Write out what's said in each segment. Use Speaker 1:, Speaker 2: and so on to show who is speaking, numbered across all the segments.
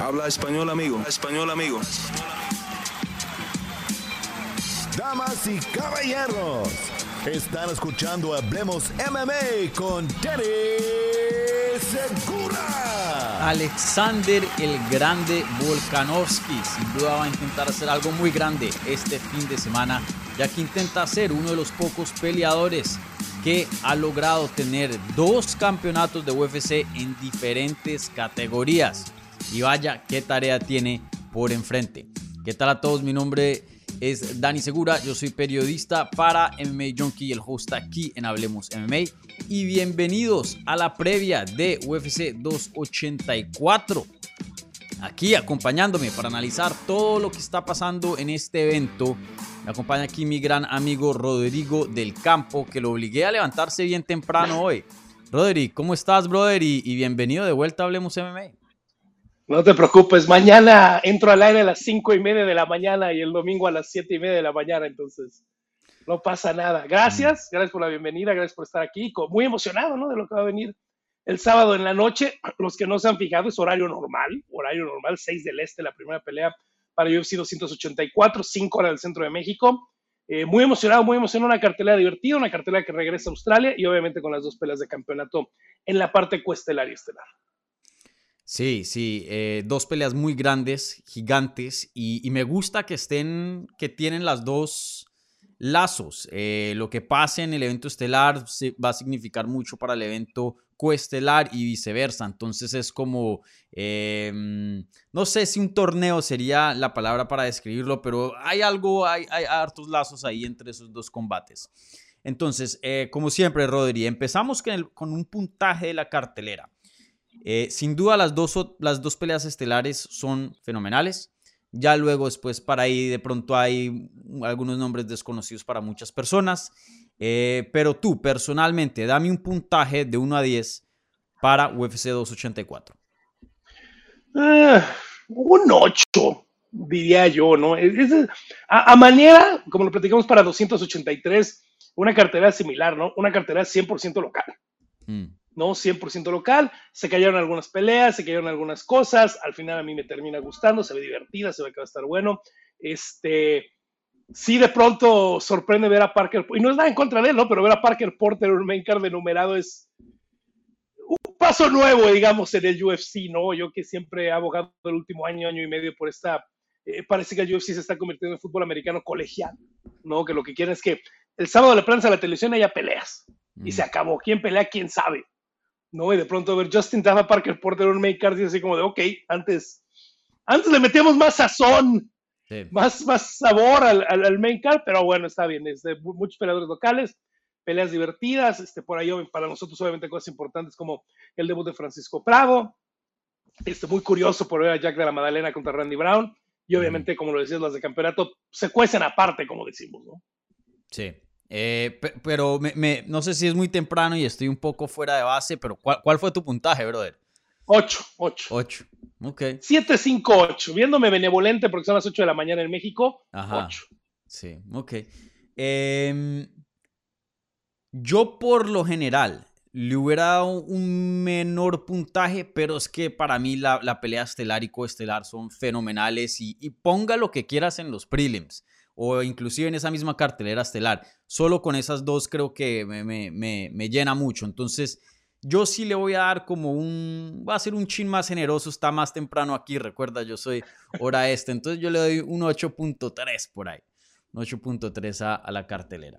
Speaker 1: Habla español, amigo. Español, amigo.
Speaker 2: Damas y caballeros, están escuchando Hablemos MMA con Danny Segura.
Speaker 3: Alexander el Grande Volkanovski sin duda va a intentar hacer algo muy grande este fin de semana, ya que intenta ser uno de los pocos peleadores que ha logrado tener dos campeonatos de UFC en diferentes categorías. Y vaya, qué tarea tiene por enfrente. ¿Qué tal a todos? Mi nombre es Dani Segura, yo soy periodista para MMA Junkie y el host aquí en Hablemos MMA. Y bienvenidos a la previa de UFC 284. Aquí acompañándome para analizar todo lo que está pasando en este evento me acompaña aquí mi gran amigo Rodrigo del Campo, que lo obligué a levantarse bien temprano hoy. Rodrigo, ¿cómo estás, brother? Y, bienvenido de vuelta a Hablemos MMA.
Speaker 4: No te preocupes, mañana entro al aire a las cinco y media de la mañana y el domingo a las siete y media de la mañana, entonces no pasa nada. Gracias, mm. gracias por la bienvenida, gracias por estar aquí, muy emocionado, ¿no? De lo que va a venir el sábado en la noche. Los que no se han fijado es horario normal, horario normal, 6 del este, la primera pelea para UFC 284, 5 horas del centro de México. Eh, muy emocionado, muy emocionado, una cartelera divertida, una cartelera que regresa a Australia y obviamente con las dos peleas de campeonato en la parte cuestelar y estelar.
Speaker 3: Sí, sí, eh, dos peleas muy grandes, gigantes, y, me gusta que estén, que tienen las dos lazos. Eh, lo que pase en el evento estelar va a significar mucho para el evento coestelar y viceversa. Entonces es como, em, no sé si un torneo sería la palabra para describirlo, pero hay algo, hay, hartos lazos ahí entre esos dos combates. Entonces, eh, como siempre, Rodri, empezamos con, con, un puntaje de la cartelera. Eh, sin duda, las dos, las dos peleas estelares son fenomenales. Ya luego, después, para ahí, de pronto hay algunos nombres desconocidos para muchas personas. Eh, pero tú, personalmente, dame un puntaje de 1 a 10 para UFC 284.
Speaker 4: Ah, un 8, diría yo, ¿no? a, manera, como lo platicamos para 283, una cartera similar, ¿no? Una cartera 100% local. Mm. ¿No? 100% local, se cayeron algunas peleas, se cayeron algunas cosas, al final a mí me termina gustando, se ve divertida, se ve que va a estar bueno. Este, sí de pronto sorprende ver a Parker, y no es nada en contra de él, ¿no? Pero ver a Parker Porter, un main card de numerado es un paso nuevo, digamos, en el UFC, ¿no? Yo que siempre he abogado el último año, año y medio por esta, eh, parece que el UFC se está convirtiendo en fútbol americano colegial, ¿no? Que lo que quieren es que el sábado le prensa a la televisión haya peleas, y se acabó. ¿Quién pelea? ¿Quién sabe? ¿No? Y de pronto ver Justin Taffa, Parker Porter, un main card, y así como de, ok, antes, antes le metíamos más sazón más, más sabor al, al, main card, pero bueno, está bien. Muchos peleadores locales, peleas divertidas. Este, por ahí, para nosotros, obviamente, cosas importantes como el debut de Francisco Prado. Este, muy curioso por ver a Jack de la Madalena contra Randy Brown. Y obviamente, como lo decías, las de campeonato se cuecen aparte, como decimos, ¿no?
Speaker 3: Sí. Eh, pero me, no sé si es muy temprano y estoy un poco fuera de base, pero ¿cuál, cuál fue tu puntaje, brother?
Speaker 4: 8, 8.
Speaker 3: 8. Ok.
Speaker 4: 7, 5, 8. Viéndome benevolente porque son las 8 de la mañana en México, Ajá. 8.
Speaker 3: Sí, ok. Eh, yo por lo general le hubiera dado un menor puntaje, pero es que para mí la, la pelea estelar y coestelar son fenomenales y, y, ponga lo que quieras en los prelims o inclusive en esa misma cartelera estelar. Solo con esas dos creo que me, me, me, llena mucho. Entonces yo sí le voy a dar como un, va a ser un chin más generoso, está más temprano aquí, recuerda, yo soy hora este, entonces yo le doy un 8.3 por ahí, un 8.3 a, a, la cartelera.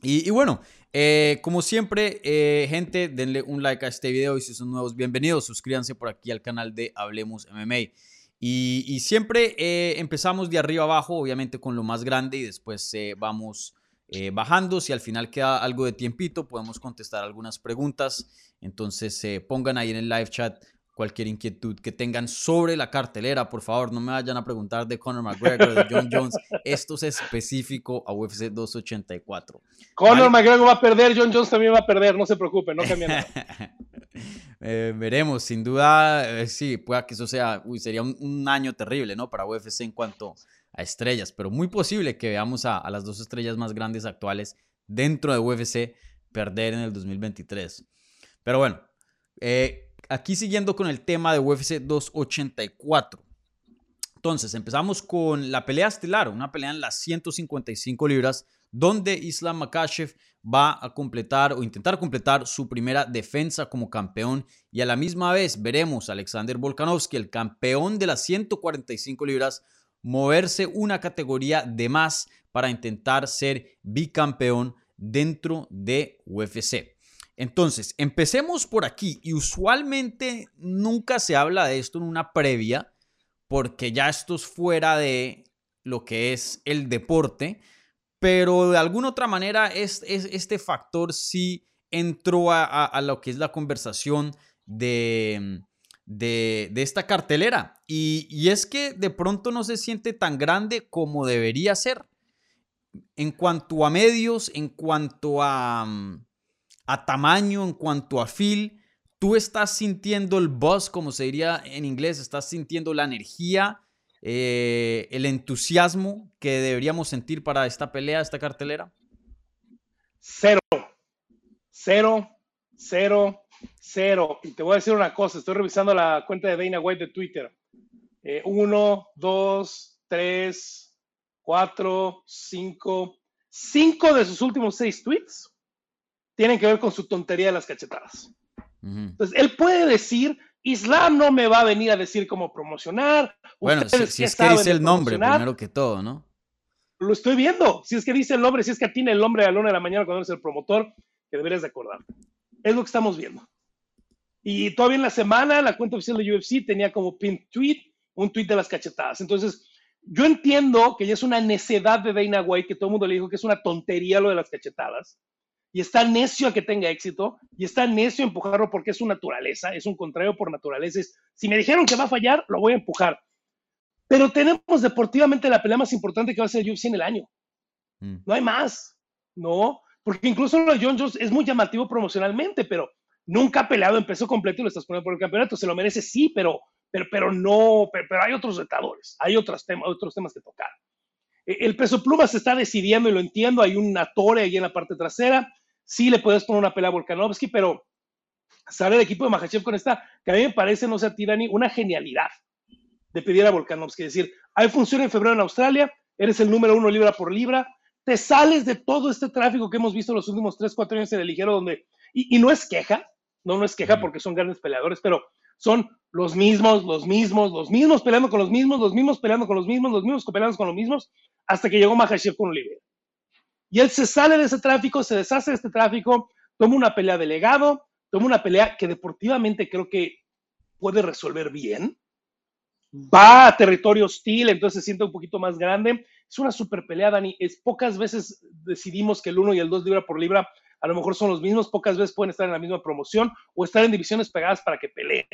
Speaker 3: Y, bueno, eh, como siempre, eh, gente, denle un like a este video y si son nuevos, bienvenidos, suscríbanse por aquí al canal de Hablemos MMA. Y, y siempre eh, empezamos de arriba abajo, obviamente con lo más grande y después vamos eh, bajando. Si al final queda algo de tiempito, podemos contestar algunas preguntas. Entonces eh, pongan ahí en el live chat cualquier inquietud que tengan sobre la cartelera. Por favor, no me vayan a preguntar de Conor McGregor, de John Jones. Esto es específico a UFC 284.
Speaker 4: Conor McGregor va a perder, John Jones también va a perder. No se preocupe, no cambia nada.
Speaker 3: Eh, veremos, sin duda, sí, pueda que eso sea, sería un, un, año terrible, ¿no? Para UFC en cuanto a estrellas, pero muy posible que veamos a, las dos estrellas más grandes actuales dentro de UFC perder en el 2023. Pero bueno, eh, aquí siguiendo con el tema de UFC 284. Entonces, empezamos con la pelea estelar, una pelea en las 155 libras, donde Islam Makashev va a completar o intentar completar su primera defensa como campeón. Y a la misma vez veremos a Alexander Volkanovski, el campeón de las 145 libras, moverse una categoría de más para intentar ser bicampeón dentro de UFC. Entonces, empecemos por aquí. Y usualmente nunca se habla de esto en una previa porque ya esto es fuera de lo que es el deporte, pero de alguna otra manera es, este factor sí entró a, lo que es la conversación de, esta cartelera. Y, y, es que de pronto no se siente tan grande como debería ser. En cuanto a medios, en cuanto a, a tamaño, en cuanto a feel, tú estás sintiendo el buzz, como se diría en inglés, estás sintiendo la energía, eh, el entusiasmo que deberíamos sentir para esta pelea, esta cartelera.
Speaker 4: Cero, cero, cero, cero. Y te voy a decir una cosa, estoy revisando la cuenta de Dana White de Twitter. Eh, uno, dos, tres, cuatro, cinco, cinco de sus últimos seis tweets tienen que ver con su tontería de las cachetadas. Entonces, él puede decir, Islam no me va a venir a decir cómo promocionar.
Speaker 3: Bueno, si, es que dice el nombre primero que todo, ¿no?
Speaker 4: Lo estoy viendo. Si es que dice el nombre, si es que tiene el nombre a la luna de la mañana cuando eres el promotor, que deberías de acordarte. Es lo que estamos viendo. Y todavía en la semana, la cuenta oficial de UFC tenía como pin tweet un tweet de las cachetadas. Entonces, yo entiendo que ya es una necedad de Dana White, que todo el mundo le dijo que es una tontería lo de las cachetadas y está necio a que tenga éxito y está necio a empujarlo porque es su naturaleza, es un contrario por naturaleza. si me dijeron que va a fallar, lo voy a empujar. Pero tenemos deportivamente la pelea más importante que va a ser UFC en el año. Mm. No hay más, ¿no? Porque incluso lo de John Jones es muy llamativo promocionalmente, pero nunca ha peleado en peso completo y lo estás poniendo por el campeonato. Se lo merece, sí, pero, pero, pero no, pero, hay otros retadores, hay otros temas, otros temas que tocar. E, el peso pluma se está decidiendo y lo entiendo, hay una torre ahí en la parte trasera sí le puedes poner una pelea a Volkanovski, pero sale el equipo de Mahachev con esta, que a mí me parece, no sé, Tirani, una genialidad de pedir a Volkanovski. Es decir, hay función en febrero en Australia, eres el número uno libra por libra, te sales de todo este tráfico que hemos visto los últimos 3, 4 años en el ligero, donde, y, no es queja, no, no es queja porque son grandes peleadores, pero son los mismos, los mismos, los mismos peleando con los mismos, los mismos peleando con los mismos, los mismos peleando con los mismos, hasta que llegó Mahachev con un libre. Y él se sale de ese tráfico, se deshace de este tráfico, toma una pelea de legado, toma una pelea que deportivamente creo que puede resolver bien. Va a territorio hostil, entonces se siente un poquito más grande. Es una super pelea, Dani. Es, pocas veces decidimos que el 1 y el 2 libra por libra a lo mejor son los mismos, pocas veces pueden estar en la misma promoción o estar en divisiones pegadas para que peleen.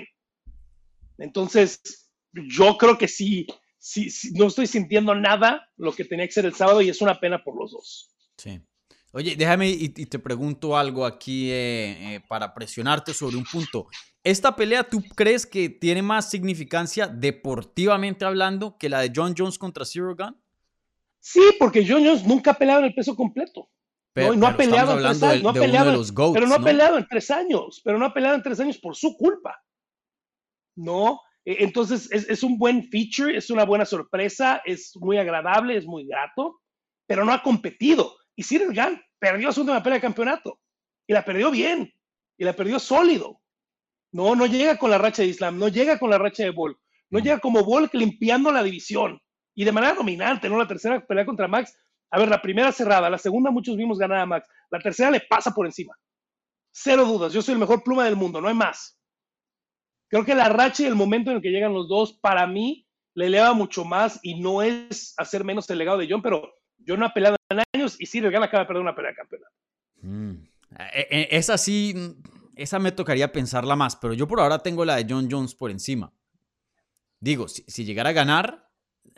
Speaker 4: Entonces, yo creo que sí, sí, sí, no estoy sintiendo nada lo que tenía que ser el sábado y es una pena por los dos.
Speaker 3: Sí. Oye, déjame y, te pregunto algo aquí eh, eh, para presionarte sobre un punto. ¿Esta pelea tú crees que tiene más significancia deportivamente hablando que la de John Jones contra Zero Gun?
Speaker 4: Sí, porque John Jones nunca ha peleado en el peso completo. Pero, no, ha peleado en tres años. no ha peleado, los pero no, ha peleado en tres años. Pero no ha peleado en tres años por su culpa. No. E, entonces es, es un buen feature, es una buena sorpresa, es muy agradable, es muy grato, pero no ha competido. Y Cyril Gall perdió su última pelea de campeonato. Y la perdió bien. Y la perdió sólido. No, no llega con la racha de Islam, no llega con la racha de Volk. No llega como Volk limpiando la división. Y de manera dominante, ¿no? La tercera pelea contra Max. A ver, la primera cerrada, la segunda muchos vimos ganar a Max. La tercera le pasa por encima. Cero dudas, yo soy el mejor pluma del mundo, no hay más. Creo que la racha y el momento en el que llegan los dos, para mí, le eleva mucho más y no es hacer menos el legado de John, pero yo no he peleado en años y Cyril Gana acaba de perder una pelea de campeonato.
Speaker 3: Mm. E, e, esa sí, esa me tocaría pensarla más, pero yo por ahora tengo la de John Jones por encima. Digo, si, llegara a ganar,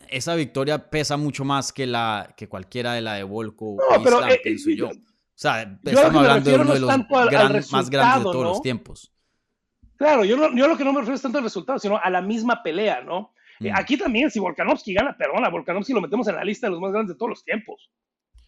Speaker 3: esa victoria pesa mucho más que la que cualquiera de la de Volko no, pero, Islam, eh, yo. O sea, estamos hablando de uno de los más grandes de todos los tiempos.
Speaker 4: Claro, yo, yo lo que no me refiero es tanto al resultado, sino a la misma pelea, ¿no? Mm. Aquí también, si Volkanovski gana, perdona, Volkanovski lo metemos en la lista de los más grandes de todos los tiempos.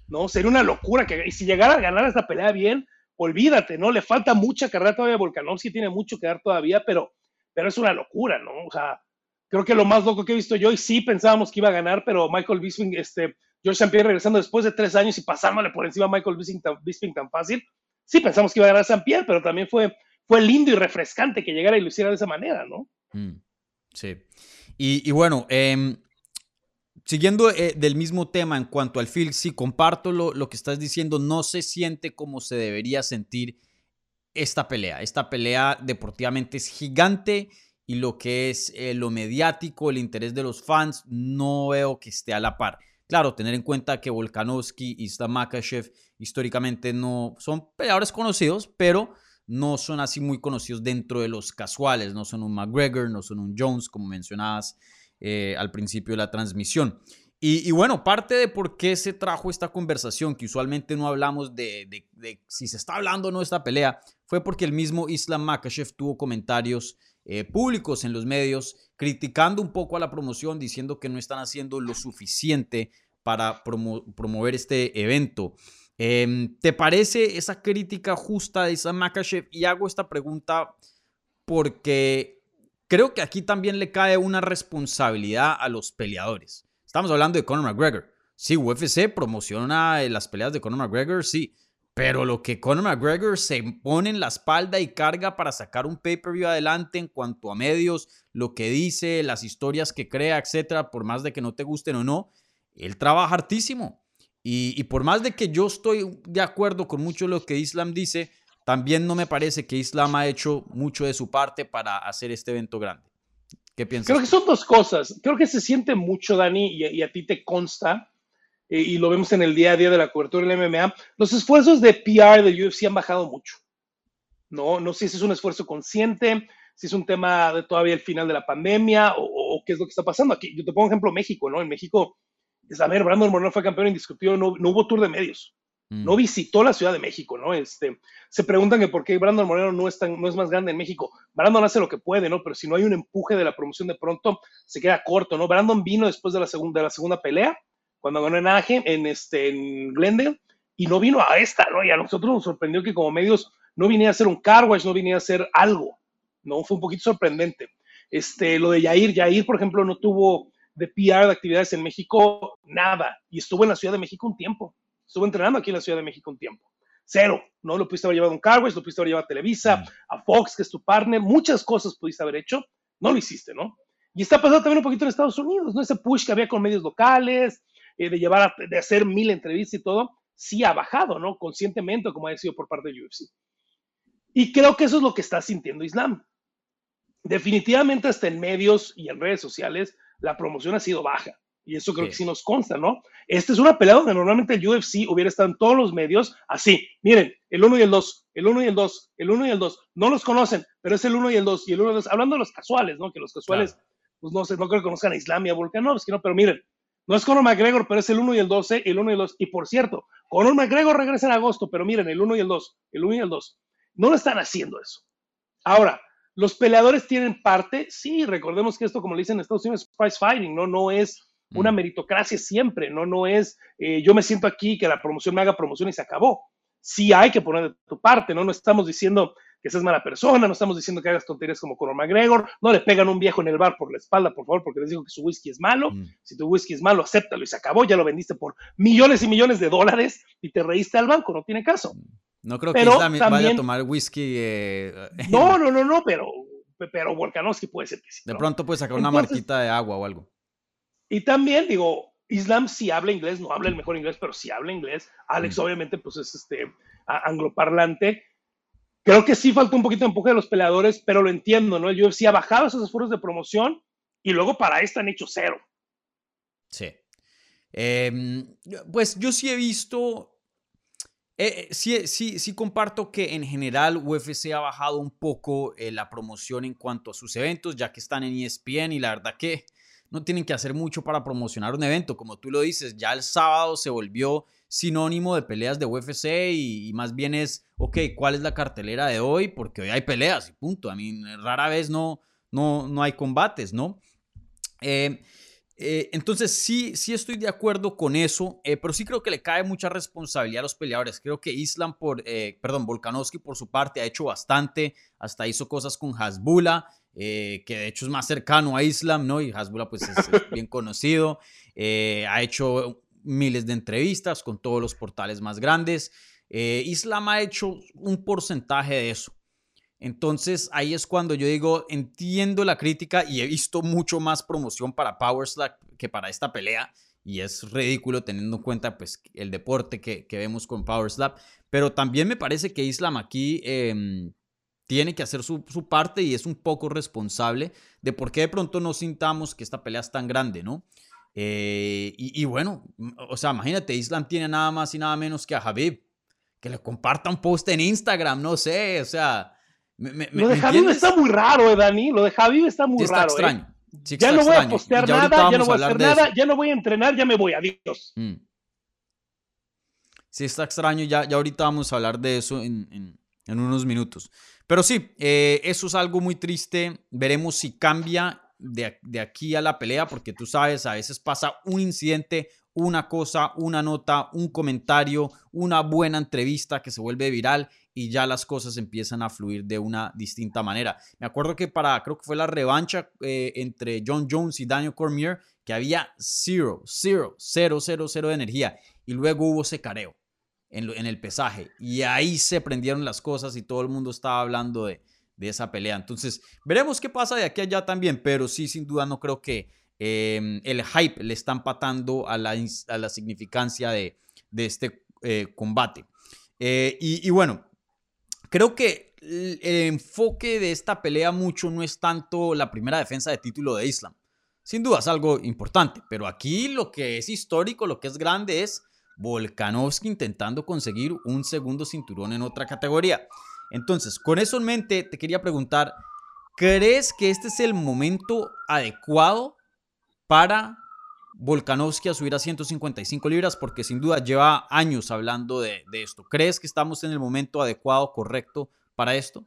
Speaker 4: ¿No? Sería una locura que, y si llegara a ganar esta pelea bien, olvídate, ¿no? Le falta mucha carrera todavía a Volkanovski, tiene mucho que dar todavía, pero, pero es una locura, ¿no? O sea, creo que lo más loco que he visto yo, y sí pensábamos que iba a ganar, pero Michael Bisping, este, George St. Pierre regresando después de tres años y pasándole por encima a Michael Bisping tan, Bisping tan fácil, sí pensamos que iba a ganar St. Pierre, pero también fue, fue lindo y refrescante que llegara y lo hiciera de esa manera, ¿no?
Speaker 3: Mm, sí. Y, bueno, eh, Siguiendo eh, del mismo tema en cuanto al feel, sí, comparto lo, lo, que estás diciendo, no se siente como se debería sentir esta pelea. Esta pelea deportivamente es gigante y lo que es eh, lo mediático, el interés de los fans, no veo que esté a la par. Claro, tener en cuenta que Volkanovski y Stamakashev históricamente no son peleadores conocidos, pero no son así muy conocidos dentro de los casuales, no son un McGregor, no son un Jones, como mencionabas eh, al principio de la transmisión. Y, bueno, parte de por qué se trajo esta conversación, que usualmente no hablamos de, si se está hablando o no de esta pelea, fue porque el mismo Islam Makashev tuvo comentarios eh, públicos en los medios criticando un poco a la promoción, diciendo que no están haciendo lo suficiente para promo promover este evento. Eh, ¿Te parece esa crítica justa de Islam Makashev? Y hago esta pregunta porque creo que aquí también le cae una responsabilidad a los peleadores. Estamos hablando de Conor McGregor. Sí, UFC promociona las peleas de Conor McGregor, sí. Pero lo que Conor McGregor se pone en la espalda y carga para sacar un pay-per-view adelante en cuanto a medios, lo que dice, las historias que crea, etcétera, por más de que no te gusten o no, él trabaja hartísimo. Y, y por más de que yo estoy de acuerdo con mucho de lo que Islam dice, también no me parece que Islam ha hecho mucho de su parte para hacer este evento grande. ¿Qué piensas?
Speaker 4: Creo que son dos cosas. Creo que se siente mucho, Dani, y, y a ti te consta, eh, y lo vemos en el día a día de la cobertura del MMA, los esfuerzos de PR del UFC han bajado mucho. No, no sé si es un esfuerzo consciente, si es un tema de todavía el final de la pandemia o, o, qué es lo que está pasando aquí. Yo te pongo ejemplo México, ¿no? En México, es, a ver, Brandon Moreno fue campeón indiscutido, no, no hubo tour de medios no visitó la Ciudad de México, ¿no? Este, se preguntan que por qué Brandon Moreno no es, tan, no es más grande en México. Brandon hace lo que puede, ¿no? Pero si no hay un empuje de la promoción de pronto, se queda corto, ¿no? Brandon vino después de la segunda, de la segunda pelea, cuando ganó en Anaheim, en, este, en Glendale, y no vino a esta, ¿no? Y a nosotros nos sorprendió que como medios no viniera a hacer un car wash, no viniera a hacer algo, ¿no? Fue un poquito sorprendente. Este, lo de Yair, Yair, por ejemplo, no tuvo de PR de actividades en México, nada, y estuvo en la Ciudad de México un tiempo estuvo entrenando aquí en la Ciudad de México un tiempo. Cero, ¿no? Lo pudiste haber llevado a un Carways, lo pudiste haber llevado a Televisa, mm. a Fox, que es tu partner, muchas cosas pudiste haber hecho, no lo hiciste, ¿no? Y está pasando también un poquito en Estados Unidos, ¿no? Ese push que había con medios locales, eh, de llevar, a, de hacer mil entrevistas y todo, sí ha bajado, ¿no? Conscientemente, como ha sido por parte de UFC. Y creo que eso es lo que está sintiendo Islam. Definitivamente hasta en medios y en redes sociales, la promoción ha sido baja. Y eso creo sí. que sí nos consta, ¿no? Esta es una pelea donde normalmente el UFC hubiera estado en todos los medios así. Miren, el 1 y el 2, el 1 y el 2, el 1 y el 2. No los conocen, pero es el 1 y el 2 y el 1 y el 2. Hablando de los casuales, ¿no? Que los casuales, claro. pues no sé, no creo que conozcan a Islam y a Volkanovski, ¿no? Pero miren, no es Conor McGregor, pero es el 1 y el 12, el 1 y el 2. Y por cierto, Conor McGregor regresa en agosto, pero miren, el 1 y el 2, el 1 y el 2. No lo están haciendo eso. Ahora, los peleadores tienen parte, sí, recordemos que esto, como le dicen en Estados Unidos, es price fighting, ¿no? No es una meritocracia siempre, no, no es eh, yo me siento aquí, que la promoción me haga promoción y se acabó. Sí hay que poner de tu parte, ¿no? No estamos diciendo que seas mala persona, no estamos diciendo que hagas tonterías como Conor McGregor, no le pegan un viejo en el bar por la espalda, por favor, porque les digo que su whisky es malo. Mm. Si tu whisky es malo, acéptalo y se acabó, ya lo vendiste por millones y millones de dólares y te reíste al banco, no tiene caso.
Speaker 3: No creo pero que Islam también, vaya a tomar whisky. Eh...
Speaker 4: No, no, no, no, pero, pero Volkanovski puede ser que sí.
Speaker 3: De ¿no? pronto puede sacar una marquita de agua o algo.
Speaker 4: Y también, digo, Islam sí habla inglés, no habla el mejor inglés, pero sí habla inglés. Alex, mm. obviamente, pues es este angloparlante. Creo que sí falta un poquito de empuje de los peleadores, pero lo entiendo, ¿no? El UFC ha bajado esos esfuerzos de promoción y luego para esta han hecho cero.
Speaker 3: Sí. Eh, pues yo sí he visto. Eh, sí, sí, sí comparto que en general UFC ha bajado un poco eh, la promoción en cuanto a sus eventos, ya que están en ESPN y la verdad que no tienen que hacer mucho para promocionar un evento. Como tú lo dices, ya el sábado se volvió sinónimo de peleas de UFC y, y, más bien es, ok, ¿cuál es la cartelera de hoy? Porque hoy hay peleas y punto. A mí rara vez no, no, no hay combates, ¿no? Eh, Eh, entonces sí, sí estoy de acuerdo con eso, eh, pero sí creo que le cae mucha responsabilidad a los peleadores. Creo que Islam por, eh, perdón, Volkanovski por su parte ha hecho bastante, hasta hizo cosas con Hasbula, que de hecho es más cercano a Islam, ¿no? Y Hasbula pues es, bien conocido, ha hecho miles de entrevistas con todos los portales más grandes. Islam ha hecho un porcentaje de eso. Entonces ahí es cuando yo digo, entiendo la crítica y he visto mucho más promoción para Power que para esta pelea. Y es ridículo teniendo en cuenta pues, el deporte que, vemos con Power Slap. Pero también me parece que Islam aquí em, tiene que hacer su, parte y es un poco responsable de por qué de pronto no sintamos que esta pelea es tan grande, ¿no? Eh, y, y, bueno, o sea, imagínate, Islam tiene nada más y nada menos que a Habib. Que le comparta un post en Instagram, no sé, o sea,
Speaker 4: lo de Javi está muy raro, eh, Dani. Lo de Javi está muy
Speaker 3: está
Speaker 4: raro.
Speaker 3: Eh. Extraño.
Speaker 4: ya no voy a postear nada, ya no voy a hacer nada, ya no voy a entrenar, ya me voy, adiós. Mm.
Speaker 3: Sí, está extraño, ya, ya ahorita vamos a hablar de eso en, unos minutos. Pero sí, eh, eso es algo muy triste. Veremos si cambia de, de, aquí a la pelea, porque tú sabes, a veces pasa un incidente, una cosa, una nota, un comentario, una buena entrevista que se vuelve viral y ya las cosas empiezan a fluir de una distinta manera. Me acuerdo que para, creo que fue la revancha eh, entre John Jones y Daniel Cormier, que había cero, cero, cero, cero, cero de energía y luego hubo ese careo en, en el pesaje y ahí se prendieron las cosas y todo el mundo estaba hablando de, de esa pelea. Entonces, veremos qué pasa de aquí a allá también, pero sí, sin duda no creo que em, el hype le está empatando a la, a la significancia de, de este eh, combate. Eh, y, bueno, Creo que el enfoque de esta pelea mucho no es tanto la primera defensa de título de Islam. Sin duda es algo importante, pero aquí lo que es histórico, lo que es grande es Volkanovski intentando conseguir un segundo cinturón en otra categoría. Entonces, con eso en mente, te quería preguntar, ¿crees que este es el momento adecuado para Volkanovski a subir a 155 libras porque sin duda lleva años hablando de, esto. ¿Crees que estamos en el momento adecuado, correcto para esto?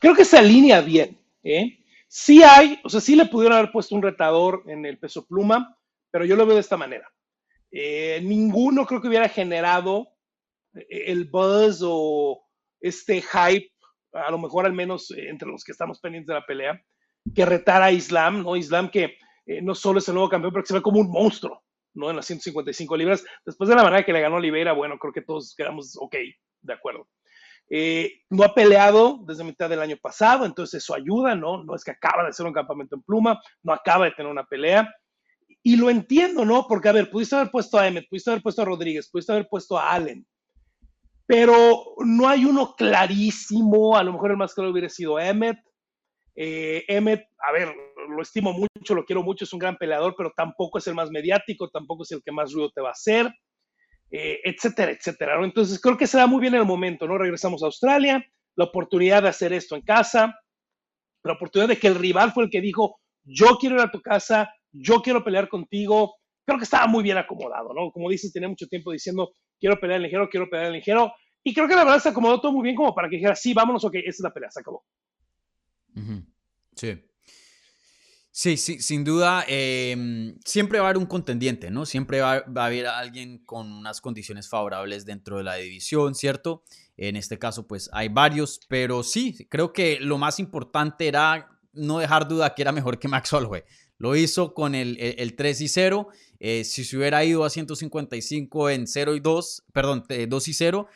Speaker 4: Creo que se alinea bien. ¿eh? Sí hay, o sea, sí le pudieron haber puesto un retador en el peso pluma, pero yo lo veo de esta manera. Eh, ninguno creo que hubiera generado el buzz o este hype, a lo mejor al menos entre los que estamos pendientes de la pelea, que retara a Islam, ¿no? Islam que eh, no solo es el nuevo campeón, pero que se ve como un monstruo, ¿no? En las 155 libras. Después de la manera que le ganó Oliveira, bueno, creo que todos quedamos ok, de acuerdo. Eh, no ha peleado desde mitad del año pasado, entonces eso ayuda, ¿no? No es que acaba de hacer un campamento en pluma, no acaba de tener una pelea. Y lo entiendo, ¿no? Porque, a ver, pudiste haber puesto a Emmett, pudiste haber puesto a Rodríguez, pudiste haber puesto a Allen, pero no hay uno clarísimo, a lo mejor el más claro hubiera sido Emmett. Eh, Emmett, a ver, lo estimo mucho, lo quiero mucho, es un gran peleador, pero tampoco es el más mediático, tampoco es el que más ruido te va a hacer, eh, etcétera, etcétera. Entonces creo que se da muy bien el momento, ¿no? Regresamos a Australia, la oportunidad de hacer esto en casa, la oportunidad de que el rival fue el que dijo, yo quiero ir a tu casa, yo quiero pelear contigo. Creo que estaba muy bien acomodado, ¿no? Como dices, tenía mucho tiempo diciendo, quiero pelear ligero, quiero pelear ligero. Y creo que la verdad se acomodó todo muy bien como para que dijera, sí, vámonos, ok, esa es la pelea, se acabó.
Speaker 3: Sí. Sí, sí, sin duda, em, siempre va a haber un contendiente, ¿no? Siempre va, a haber alguien con unas condiciones favorables dentro de la división, ¿cierto? En este caso, pues hay varios, pero sí, creo que lo más importante era no dejar duda que era mejor que Max Holloway. Lo hizo con el, el, 3 y 0. Eh, si se hubiera ido a 155 en 0 y 2, perdón, 2 y 0,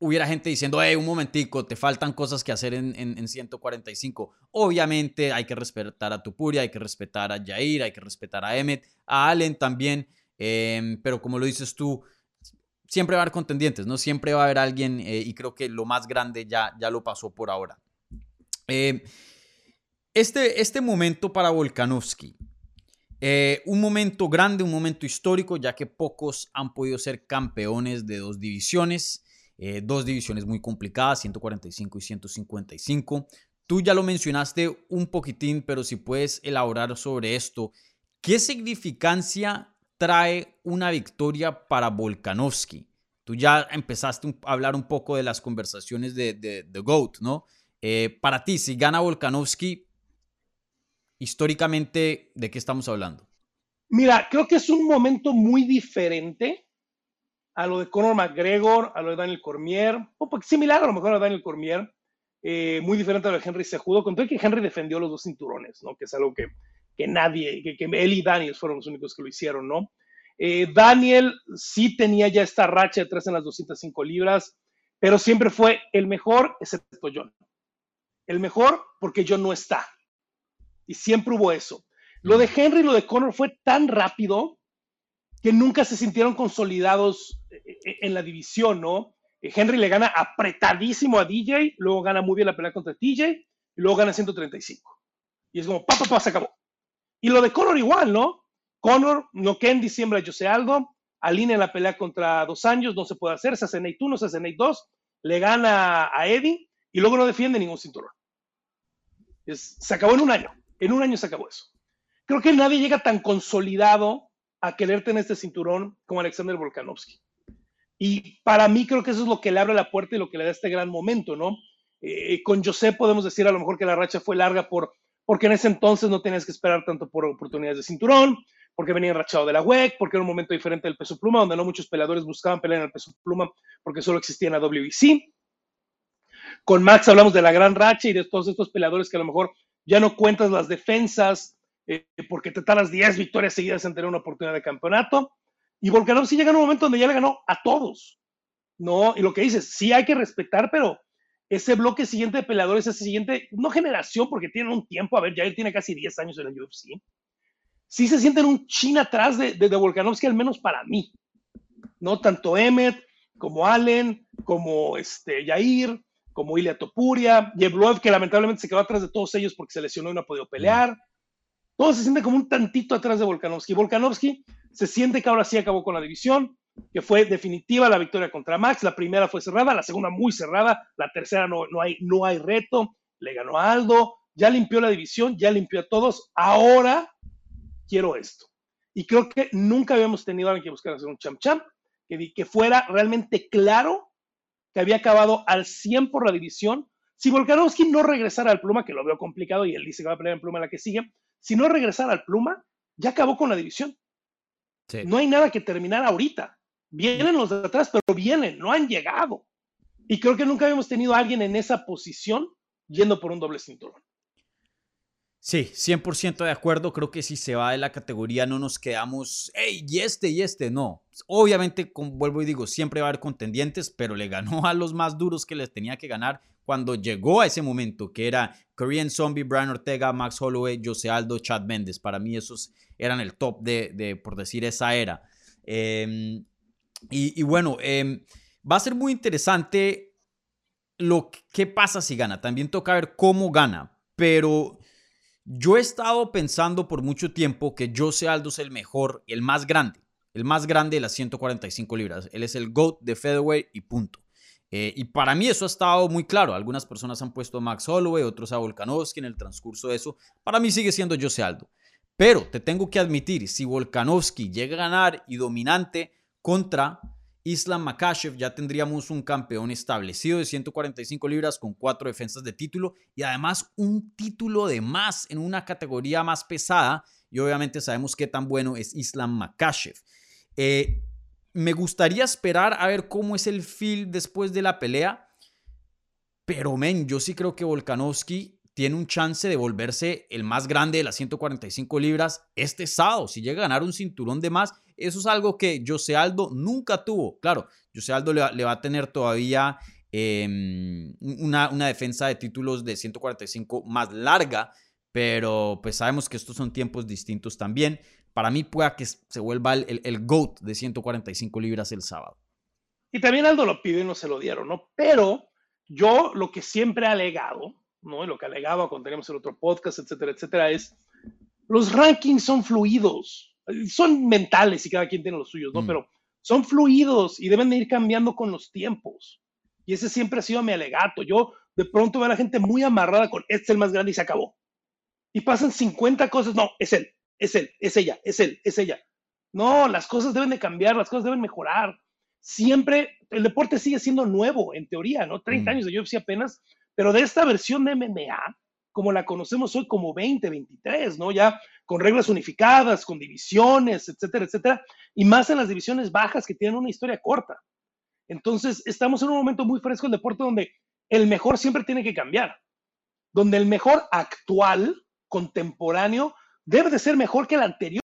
Speaker 3: hubiera gente diciendo, hey, un momentico, te faltan cosas que hacer en, en, 145. Obviamente hay que respetar a Tupuria, hay que respetar a Jair, hay que respetar a Emmet, a Allen también, em, pero como lo dices tú, siempre va a haber contendientes, ¿no? Siempre va a haber alguien eh, y creo que lo más grande ya, ya lo pasó por ahora. Em, este, este momento para Volkanovski, eh, un momento grande, un momento histórico, ya que pocos han podido ser campeones de dos divisiones. Eh, dos divisiones muy complicadas, 145 y 155. Tú ya lo mencionaste un poquitín, pero si puedes elaborar sobre esto, ¿qué significancia trae una victoria para Volkanovski? Tú ya empezaste a hablar un poco de las conversaciones de, The GOAT, ¿no? Eh, para ti, si gana Volkanovski, históricamente, ¿de qué estamos hablando?
Speaker 4: Mira, creo que es un momento muy diferente a lo de Conor McGregor, a lo de Daniel Cormier, poco similar a lo mejor a Daniel Cormier, eh, muy diferente a lo de Henry Sejudo, con todo que Henry defendió los dos cinturones, ¿no? Que es algo que, que nadie, que, que, él y Daniel fueron los únicos que lo hicieron, ¿no? Eh, Daniel sí tenía ya esta racha de tres en las 205 libras, pero siempre fue el mejor, excepto John. El mejor porque John no está. Y siempre hubo eso. Lo de Henry y lo de Conor fue tan rápido que nunca se sintieron consolidados eh, eh, en la división, ¿no? Eh, Henry le gana apretadísimo a DJ, luego gana muy bien la pelea contra TJ, y luego gana 135. Y es como, pa, pa, pa, se acabó. Y lo de Conor igual, ¿no? Conor noquea en diciembre a Jose Aldo, alinea la pelea contra dos años, no se puede hacer, se hace Nate 1, se hace Nate 2, le gana a Eddie y luego no defiende ningún cinturón. Es, se acabó en un año, en un año se acabó eso creo que nadie llega tan consolidado a querer tener este cinturón como Alexander Volkanovski. Y para mí creo que eso es lo que le abre la puerta y lo que le da este gran momento, ¿no? Eh, con José podemos decir a lo mejor que la racha fue larga por, porque en ese entonces no tenías que esperar tanto por oportunidades de cinturón, porque venía enrachado de la WEC, porque era un momento diferente del peso pluma, donde no muchos peleadores buscaban pelear en el peso pluma porque solo existía en la WBC. Con Max hablamos de la gran racha y de todos estos peleadores que a lo mejor ya no cuentas las defensas eh, porque te tardas 10 victorias seguidas en tener una oportunidad de campeonato. Y Volkanovski llega en un momento donde ya le ganó a todos. ¿no? Y lo que dices, sí hay que respetar, pero ese bloque siguiente de peleadores, ese siguiente, no generación, porque tienen un tiempo, a ver, ya él tiene casi 10 años en el UFC. Sí se sienten un chin atrás de, de, Volkanovski, al menos para mí. ¿no? Tanto Emmet, como Allen, como este, Yair, como Ilya Topuria, Yevlov, que lamentablemente se quedó atrás de todos ellos porque se lesionó y no ha podido pelear todo se siente como un tantito atrás de Volkanovski. Volkanovski se siente que ahora sí acabó con la división, que fue definitiva la victoria contra Max. La primera fue cerrada, la segunda muy cerrada, la tercera no, no, hay, no hay reto, le ganó Aldo, ya limpió la división, ya limpió a todos. Ahora quiero esto. Y creo que nunca habíamos tenido a alguien que buscara hacer un champ champ, que, que fuera realmente claro que había acabado al 100 por la división. Si Volkanovski no regresara al pluma, que lo veo complicado y él dice que va a pelear en pluma la que sigue, si no regresara al Pluma, ya acabó con la división. Sí. No hay nada que terminar ahorita. Vienen los de atrás, pero vienen, no han llegado. Y creo que nunca habíamos tenido a alguien en esa posición yendo por un doble cinturón.
Speaker 3: Sí, 100% de acuerdo. Creo que si se va de la categoría no nos quedamos, hey, y este y este, no. Obviamente, como vuelvo y digo, siempre va a haber contendientes, pero le ganó a los más duros que les tenía que ganar cuando llegó a ese momento, que era Korean Zombie, Brian Ortega, Max Holloway, Jose Aldo, Chad Mendes. Para mí esos eran el top de, por decir, esa era. Eh, y, bueno, eh, va a ser muy interesante lo que pasa si gana. También toca ver cómo gana, pero yo he estado pensando por mucho tiempo que Jose Aldo es el mejor, el más grande, el más grande de las 145 libras. Él es el GOAT de featherweight y punto. Eh, y para mí eso ha estado muy claro. Algunas personas han puesto a Max Holloway, otros a Volkanovski en el transcurso de eso. Para mí sigue siendo Jose Aldo. Pero te tengo que admitir, si Volkanovski llega a ganar y dominante contra Islam Makashev, ya tendríamos un campeón establecido de 145 libras con cuatro defensas de título y además un título de más en una categoría más pesada. Y obviamente sabemos qué tan bueno es Islam Makashev. Eh, me gustaría esperar a ver cómo es el feel después de la pelea. Pero, men, yo sí creo que Volkanovski tiene un chance de volverse el más grande de las 145 libras este sábado. Si llega a ganar un cinturón de más, eso es algo que Jose Aldo nunca tuvo. Claro, Jose Aldo le va, a tener todavía eh, una, una defensa de títulos de 145 más larga, pero pues sabemos que estos son tiempos distintos también para mí pueda que se vuelva el, el, GOAT de 145 libras el sábado.
Speaker 4: Y también Aldo lo pidió y no se lo dieron, ¿no? Pero yo lo que siempre he alegado, ¿no? Y lo que alegaba cuando teníamos el otro podcast, etcétera, etcétera, es los rankings son fluidos, son mentales y cada quien tiene los suyos, ¿no? Mm. Pero son fluidos y deben de ir cambiando con los tiempos. Y ese siempre ha sido mi alegato. Yo de pronto veo a la gente muy amarrada con este es el más grande y se acabó. Y pasan 50 cosas, no, es él, es él, es ella, es él, es ella. No, las cosas deben de cambiar, las cosas deben mejorar. Siempre, el deporte sigue siendo nuevo, en teoría, ¿no? 30 mm. años de UFC apenas, pero de esta versión de MMA, como la conocemos hoy como 2023, ¿no? Ya con reglas unificadas, con divisiones, etcétera, etcétera, y más en las divisiones bajas que tienen una historia corta. Entonces, estamos en un momento muy fresco del deporte donde el mejor siempre tiene que cambiar, donde el mejor actual, contemporáneo, debe de ser mejor que el anterior,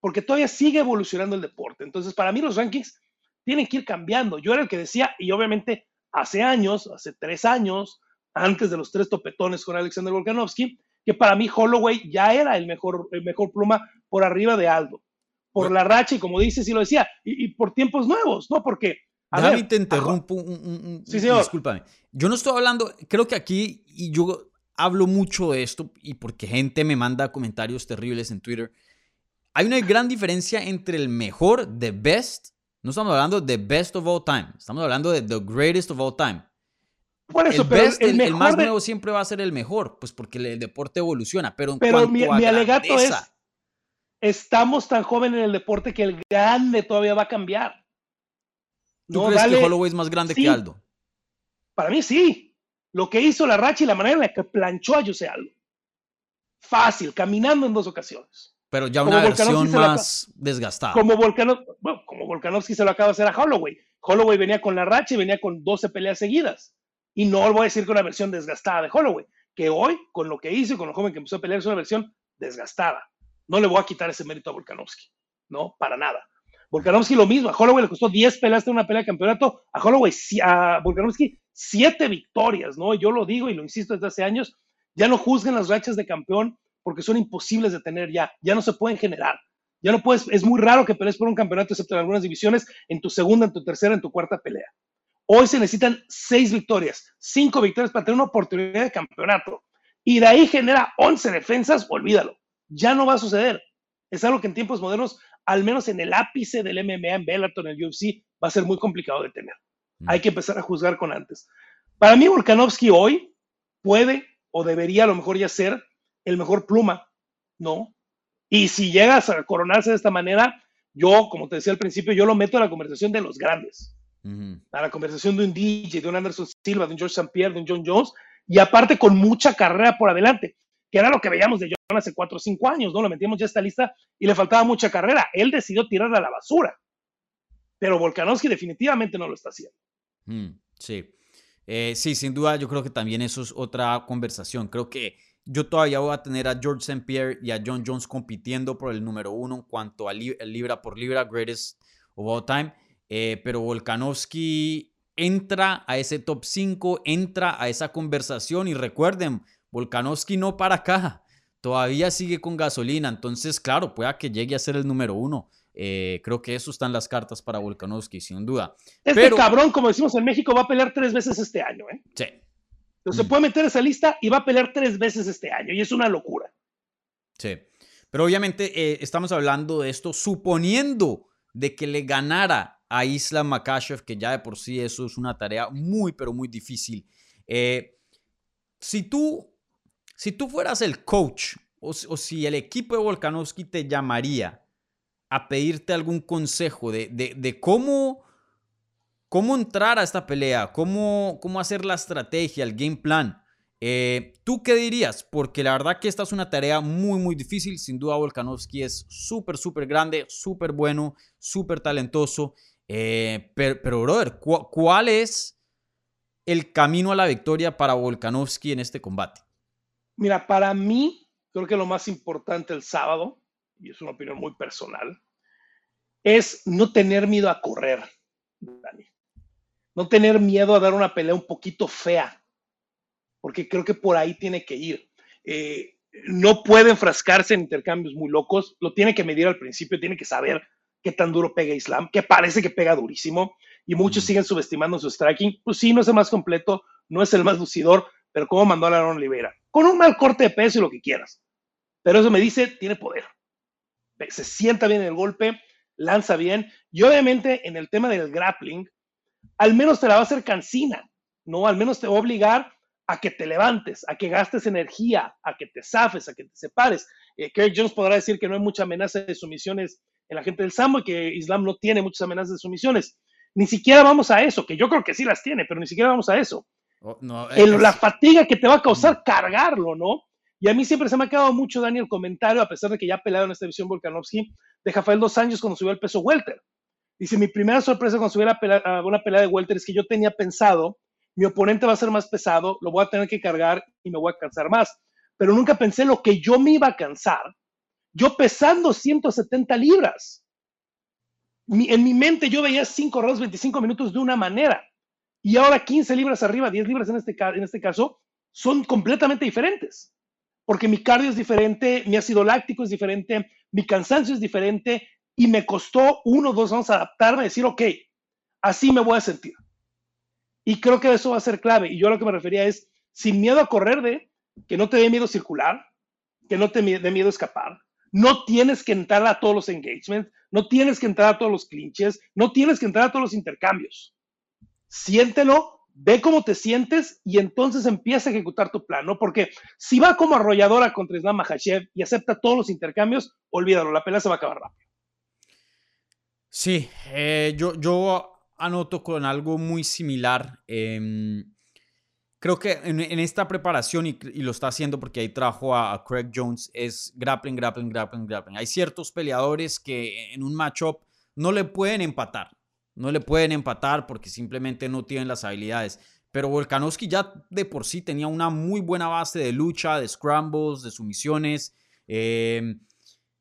Speaker 4: porque todavía sigue evolucionando el deporte. Entonces, para mí los rankings tienen que ir cambiando. Yo era el que decía, y obviamente hace años, hace tres años, antes de los tres topetones con Alexander Volkanovski, que para mí Holloway ya era el mejor, el mejor pluma por arriba de Aldo. Por la racha, y como dices, y lo decía, y, por tiempos nuevos, ¿no? Porque.
Speaker 3: David, te interrumpo un, sí, señor. Discúlpame. Yo no estoy hablando, creo que aquí, y yo hablo mucho de esto, y porque gente me manda comentarios terribles en Twitter. Hay una gran diferencia entre el mejor, the best. No estamos hablando de best of all time. Estamos hablando de the greatest of all time. Por eso, el, pero el, más nuevo siempre va a ser el mejor, pues porque el, deporte evoluciona. Pero, en
Speaker 4: pero mi, alegato es, estamos tan jóvenes en el deporte que el grande todavía va a cambiar.
Speaker 3: ¿Tú crees que Holloway es más grande que Aldo?
Speaker 4: Para mí sí. Lo que hizo la racha y la manera en la que planchó a José Aldo. Fácil, caminando en dos ocasiones.
Speaker 3: Pero ya una versión más desgastada.
Speaker 4: Como, como Volkanovski se lo acaba de hacer a Holloway. Holloway venía con la racha y venía con 12 peleas seguidas. Y no voy a decir que una versión desgastada de Holloway, que hoy, con lo que hizo y con lo joven que empezó a pelear, es una versión desgastada. No le voy a quitar ese mérito a Volkanovski, no, para nada. Volkanovski lo mismo, a Holloway le costó 10 peleas de una pelea de campeonato, a Holloway, a Volkanovski 7 victorias, ¿no? Yo lo digo y lo insisto desde hace años, ya no juzguen las rachas de campeón porque son imposibles de tener ya, ya no se pueden generar. Ya no puedes, es muy raro que pelees por un campeonato, excepto en algunas divisiones, en tu segunda, en tu tercera, en tu cuarta pelea. Hoy se necesitan seis victorias, cinco victorias para tener una oportunidad de campeonato. Y de ahí genera 11 defensas, olvídalo. Ya no va a suceder. Es algo que en tiempos modernos, al menos en el ápice del MMA, en Bellator, en el UFC, va a ser muy complicado de tener. Hay que empezar a juzgar con antes. Para mí, Volkanovski hoy puede o debería a lo mejor ya ser el mejor pluma, ¿no? Y si llegas a coronarse de esta manera, yo, como te decía al principio, yo lo meto a la conversación de los grandes a la conversación de un DJ, de un Anderson Silva, de un George St. Pierre, de un John Jones, y aparte con mucha carrera por adelante, que era lo que veíamos de John hace 4 o 5 años, ¿no? Lo metíamos ya esta lista y le faltaba mucha carrera. Él decidió tirarla a la basura, pero Volkanovski definitivamente no lo está haciendo.
Speaker 3: Mm, sí. Eh, sí, sin duda, yo creo que también eso es otra conversación. Creo que yo todavía voy a tener a George St. Pierre y a John Jones compitiendo por el número uno en cuanto a libra por libra, greatest of all time. Eh, pero Volkanovski entra a ese top 5, entra a esa conversación y recuerden, Volkanovski no para acá, todavía sigue con gasolina, entonces claro, pueda que llegue a ser el número uno. Eh, creo que eso están las cartas para Volkanovski, sin duda.
Speaker 4: Este cabrón, como decimos en México, va a pelear tres veces este año. ¿eh? Sí. Entonces se mm. puede meter esa lista y va a pelear tres veces este año, y es una locura.
Speaker 3: Sí. Pero obviamente eh, estamos hablando de esto suponiendo de que le ganara a Islam Makashev, que ya de por sí eso es una tarea muy, pero muy difícil. Eh, si, tú, si tú fueras el coach o, si el equipo de Volkanovski te llamaría a pedirte algún consejo de, cómo, cómo entrar a esta pelea, cómo, cómo hacer la estrategia, el game plan, eh, ¿Tú qué dirías? Porque la verdad que esta es una tarea muy, muy difícil. Sin duda, Volkanovski es súper, súper grande, súper bueno, súper talentoso. Eh, pero, brother, ¿cuál es el camino a la victoria para Volkanovski en este combate?
Speaker 4: Mira, para mí, creo que lo más importante el sábado, y es una opinión muy personal, es no tener miedo a correr, Dani. No tener miedo a dar una pelea un poquito fea, porque creo que por ahí tiene que ir. Eh, no puede enfrascarse en intercambios muy locos, lo tiene que medir al principio, tiene que saber qué tan duro pega Islam, que parece que pega durísimo, y muchos siguen subestimando su striking. Pues sí, no es el más completo, no es el más lucidor, pero como mandó a Aaron Olivera, con un mal corte de peso y lo que quieras. Pero eso me dice, tiene poder. Se sienta bien el golpe, lanza bien, y obviamente en el tema del grappling, al menos te la va a hacer cansina, ¿no? Al menos te va a obligar a que te levantes, a que gastes energía, a que te zafes, a que te separes. Eh, Kerry Jones podrá decir que no hay mucha amenaza de sumisiones en la gente del Sambo y que Islam no tiene muchas amenazas de sumisiones. Ni siquiera vamos a eso, que yo creo que sí las tiene, pero ni siquiera vamos a eso.
Speaker 3: Oh, no,
Speaker 4: El- la fatiga que te va a causar cargarlo, ¿no? Y a mí siempre se me ha quedado mucho, Dani, el comentario, a pesar de que ya en esta división Volkanovski, de Rafael Dos Años cuando subió el peso welter. Dice, mi primera sorpresa cuando subí a, una pelea de welter es que yo tenía pensado, mi oponente va a ser más pesado, lo voy a tener que cargar y me voy a cansar más. Pero nunca pensé lo que yo me iba a cansar, yo pesando 170 libras. Mi- en mi mente yo veía 5 rounds, 25 minutos de una manera. Y ahora 15 libras arriba, 10 libras en este, en este caso, son completamente diferentes. Porque mi cardio es diferente, mi ácido láctico es diferente, mi cansancio es diferente y me costó uno o dos años adaptarme a decir, ok, así me voy a sentir. Y creo que eso va a ser clave. Y yo a lo que me refería es, sin miedo a correr de, que no te dé miedo circular, que no te dé miedo escapar. No tienes que entrar a todos los engagements, no tienes que entrar a todos los clinches, no tienes que entrar a todos los intercambios. Siéntelo, ve cómo te sientes y entonces empieza a ejecutar tu plan, ¿no? Porque si va como arrolladora contra Islam Makhachev y acepta todos los intercambios, olvídalo, la pelea se va a acabar rápido.
Speaker 3: Sí, eh, yo, yo anoto con algo muy similar. em, creo que en, esta preparación, y, y lo está haciendo porque ahí trajo a, a Craig Jones, es grappling, grappling, grappling, grappling. Hay ciertos peleadores que en un matchup no le pueden empatar. No le pueden empatar porque simplemente no tienen las habilidades. Pero Volkanovski ya de por sí tenía una muy buena base de lucha, de scrambles, de sumisiones. em,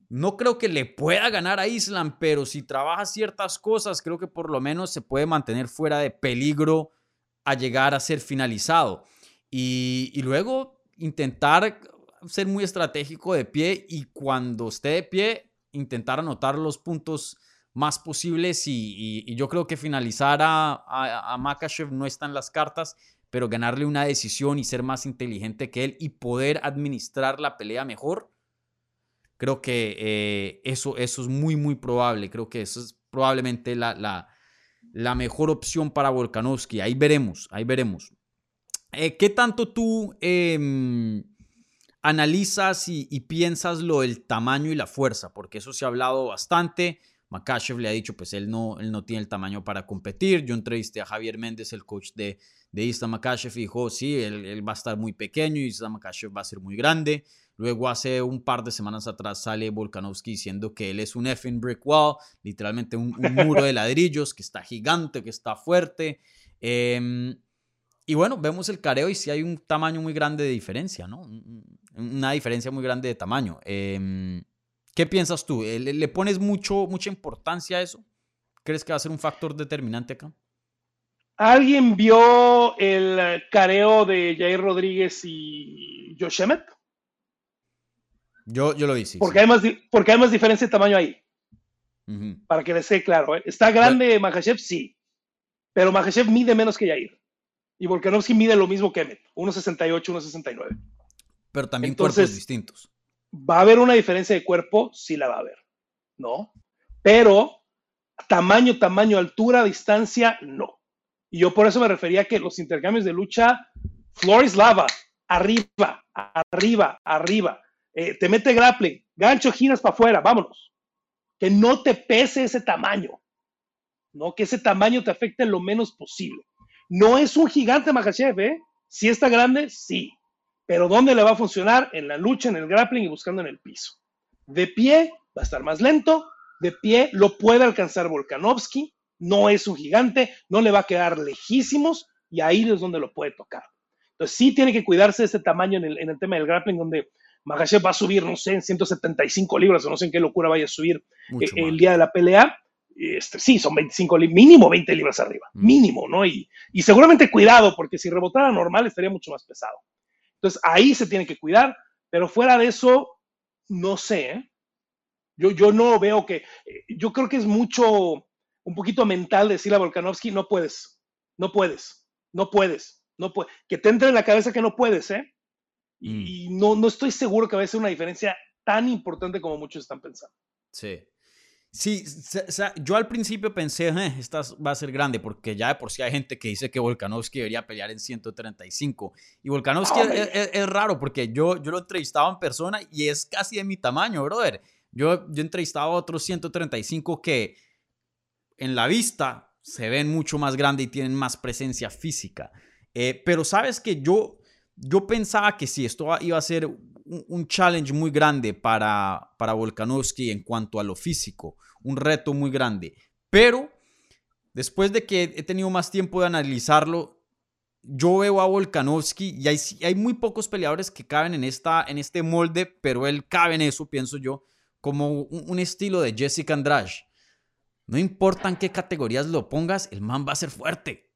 Speaker 3: no creo que le pueda ganar a Islam, pero si trabaja ciertas cosas, creo que por lo menos se puede mantener fuera de peligro a llegar a ser finalizado. Y luego intentar ser muy estratégico de pie y cuando esté de pie, intentar anotar los puntos más posibles y, yo creo que finalizar a, a, Makachev no está en las cartas, pero ganarle una decisión y ser más inteligente que él y poder administrar la pelea mejor, creo que eh, eso, eso es muy, muy probable. Creo que eso es probablemente la, la, la mejor opción para Volkanovski. Ahí veremos, ahí veremos. Eh, ¿Qué tanto tú em, analizas y, y piensas lo del tamaño y la fuerza? Porque eso se ha hablado bastante. Makachev le ha dicho, pues él no, él no tiene el tamaño para competir. Yo entrevisté a Javier Méndez, el coach de, de Islam Makachev, y dijo, sí, él, él va a estar muy pequeño y Islam Makachev va a ser muy grande. Luego hace un par de semanas atrás sale Volkanovski diciendo que él es un effing brick wall, literalmente un, muro de ladrillos, que está gigante, que está fuerte. Em, y bueno, vemos el careo y sí hay un tamaño muy grande de diferencia, ¿no? Un- un- Una diferencia muy grande de tamaño. Em, ¿Qué piensas tú? Eh, ¿Le, le pones mucho, mucha importancia a eso? ¿Crees que va a ser un factor determinante acá?
Speaker 4: ¿Alguien vio el careo de Jair Rodríguez y Josh Emmett?
Speaker 3: Yo, yo lo vi, sí.
Speaker 4: Porque, hay más, porque hay más diferencia de tamaño ahí,
Speaker 3: sí.
Speaker 4: Para que les quede claro. ¿eh? ¿Está grande Makhachev? Sí. Pero Makhachev mide menos que Jair. Y Volkanovski mide lo mismo que Emmett, 1.68, 1.69.
Speaker 3: Pero también
Speaker 4: Entonces-
Speaker 3: cuerpos distintos.
Speaker 4: ¿Va a haber una diferencia de cuerpo? Sí la va a haber, ¿no? Pero tamaño, tamaño, altura, distancia, no. Y yo por eso me refería a que los intercambios de lucha, floor is lava, arriba, arriba, arriba. Eh, te mete grappling, gancho, giras para afuera, vámonos. Que no te pese ese tamaño, ¿no? Que ese tamaño te afecte lo menos posible. No es un gigante Makhachev, ¿eh? Si está grande, sí. Pero ¿dónde le va a funcionar? En la lucha, en el grappling y buscando en el piso. De pie va a estar más lento, de pie lo puede alcanzar Volkanovski, no es un gigante, no le va a quedar lejísimos y ahí es donde lo puede tocar. Entonces sí tiene que cuidarse de ese tamaño en el, en el tema del grappling donde Makhachev va a subir, no sé, en 175 libras o no sé en qué locura vaya a subir eh, el día de la pelea. Este, sí, son 25, li- mínimo 20 libras arriba,
Speaker 3: Mm.
Speaker 4: mínimo, ¿no? Y, y seguramente cuidado, porque si rebotara normal estaría mucho más pesado. Entonces ahí se tiene que cuidar, pero fuera de eso, no sé. ¿eh? Yo, yo no veo que, eh, yo creo que es mucho, un poquito mental decirle a Volkanovski, no puedes, no puedes, no puedes, no puedes. Que te entre en la cabeza que no puedes, ¿eh? Y,
Speaker 3: Mm.
Speaker 4: y no, no estoy seguro que va a ser una diferencia tan importante como muchos están pensando.
Speaker 3: Sí. Sí, se- yo al principio pensé, "Eh, esta va a ser grande, porque ya de por sí hay gente que dice que Volkanovski debería pelear en 135. Y Volkanovski
Speaker 4: Ah,
Speaker 3: es,
Speaker 4: hombre.
Speaker 3: es- es raro, porque yo, yo lo entrevistaba en persona y es casi de mi tamaño, brother. Yo, yo entrevistaba a otros 135 que en la vista se ven mucho más grandes y tienen más presencia física. Eh, pero sabes que yo, yo pensaba que sí, esto iba a ser un, challenge muy grande para, para Volkanovski en cuanto a lo físico, un reto muy grande. Pero después de que he tenido más tiempo de analizarlo, yo veo a Volkanovski y hay, hay, muy pocos peleadores que caben en, esta, en este molde, pero él cabe en eso, pienso yo, como un, un estilo de Jessica Andrade. No importa en qué categorías lo pongas, el man va a ser fuerte.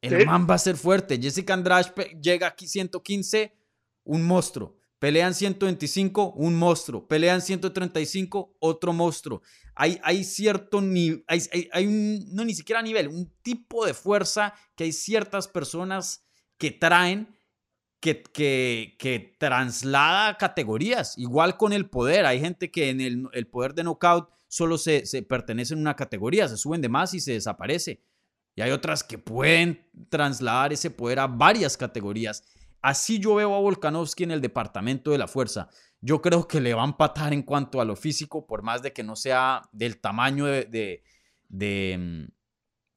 Speaker 3: El
Speaker 4: Sí.
Speaker 3: man va a ser fuerte. Jessica Andrade llega aquí 115, un monstruo. Pelean 125, un monstruo. Pelean 135, otro monstruo. Hay, hay cierto nivel, hay, hay- un, no ni siquiera nivel, un tipo de fuerza que hay ciertas personas que traen que, que, que traslada categorías. Igual con el poder. Hay gente que en el, el poder de knockout solo se, se pertenece en una categoría, se suben de más y se desaparece. Y hay otras que pueden trasladar ese poder a varias categorías. Así yo veo a Volkanovski en el departamento de la fuerza. Yo creo que le va a empatar en cuanto a lo físico, por más de que no sea del tamaño de, de, de,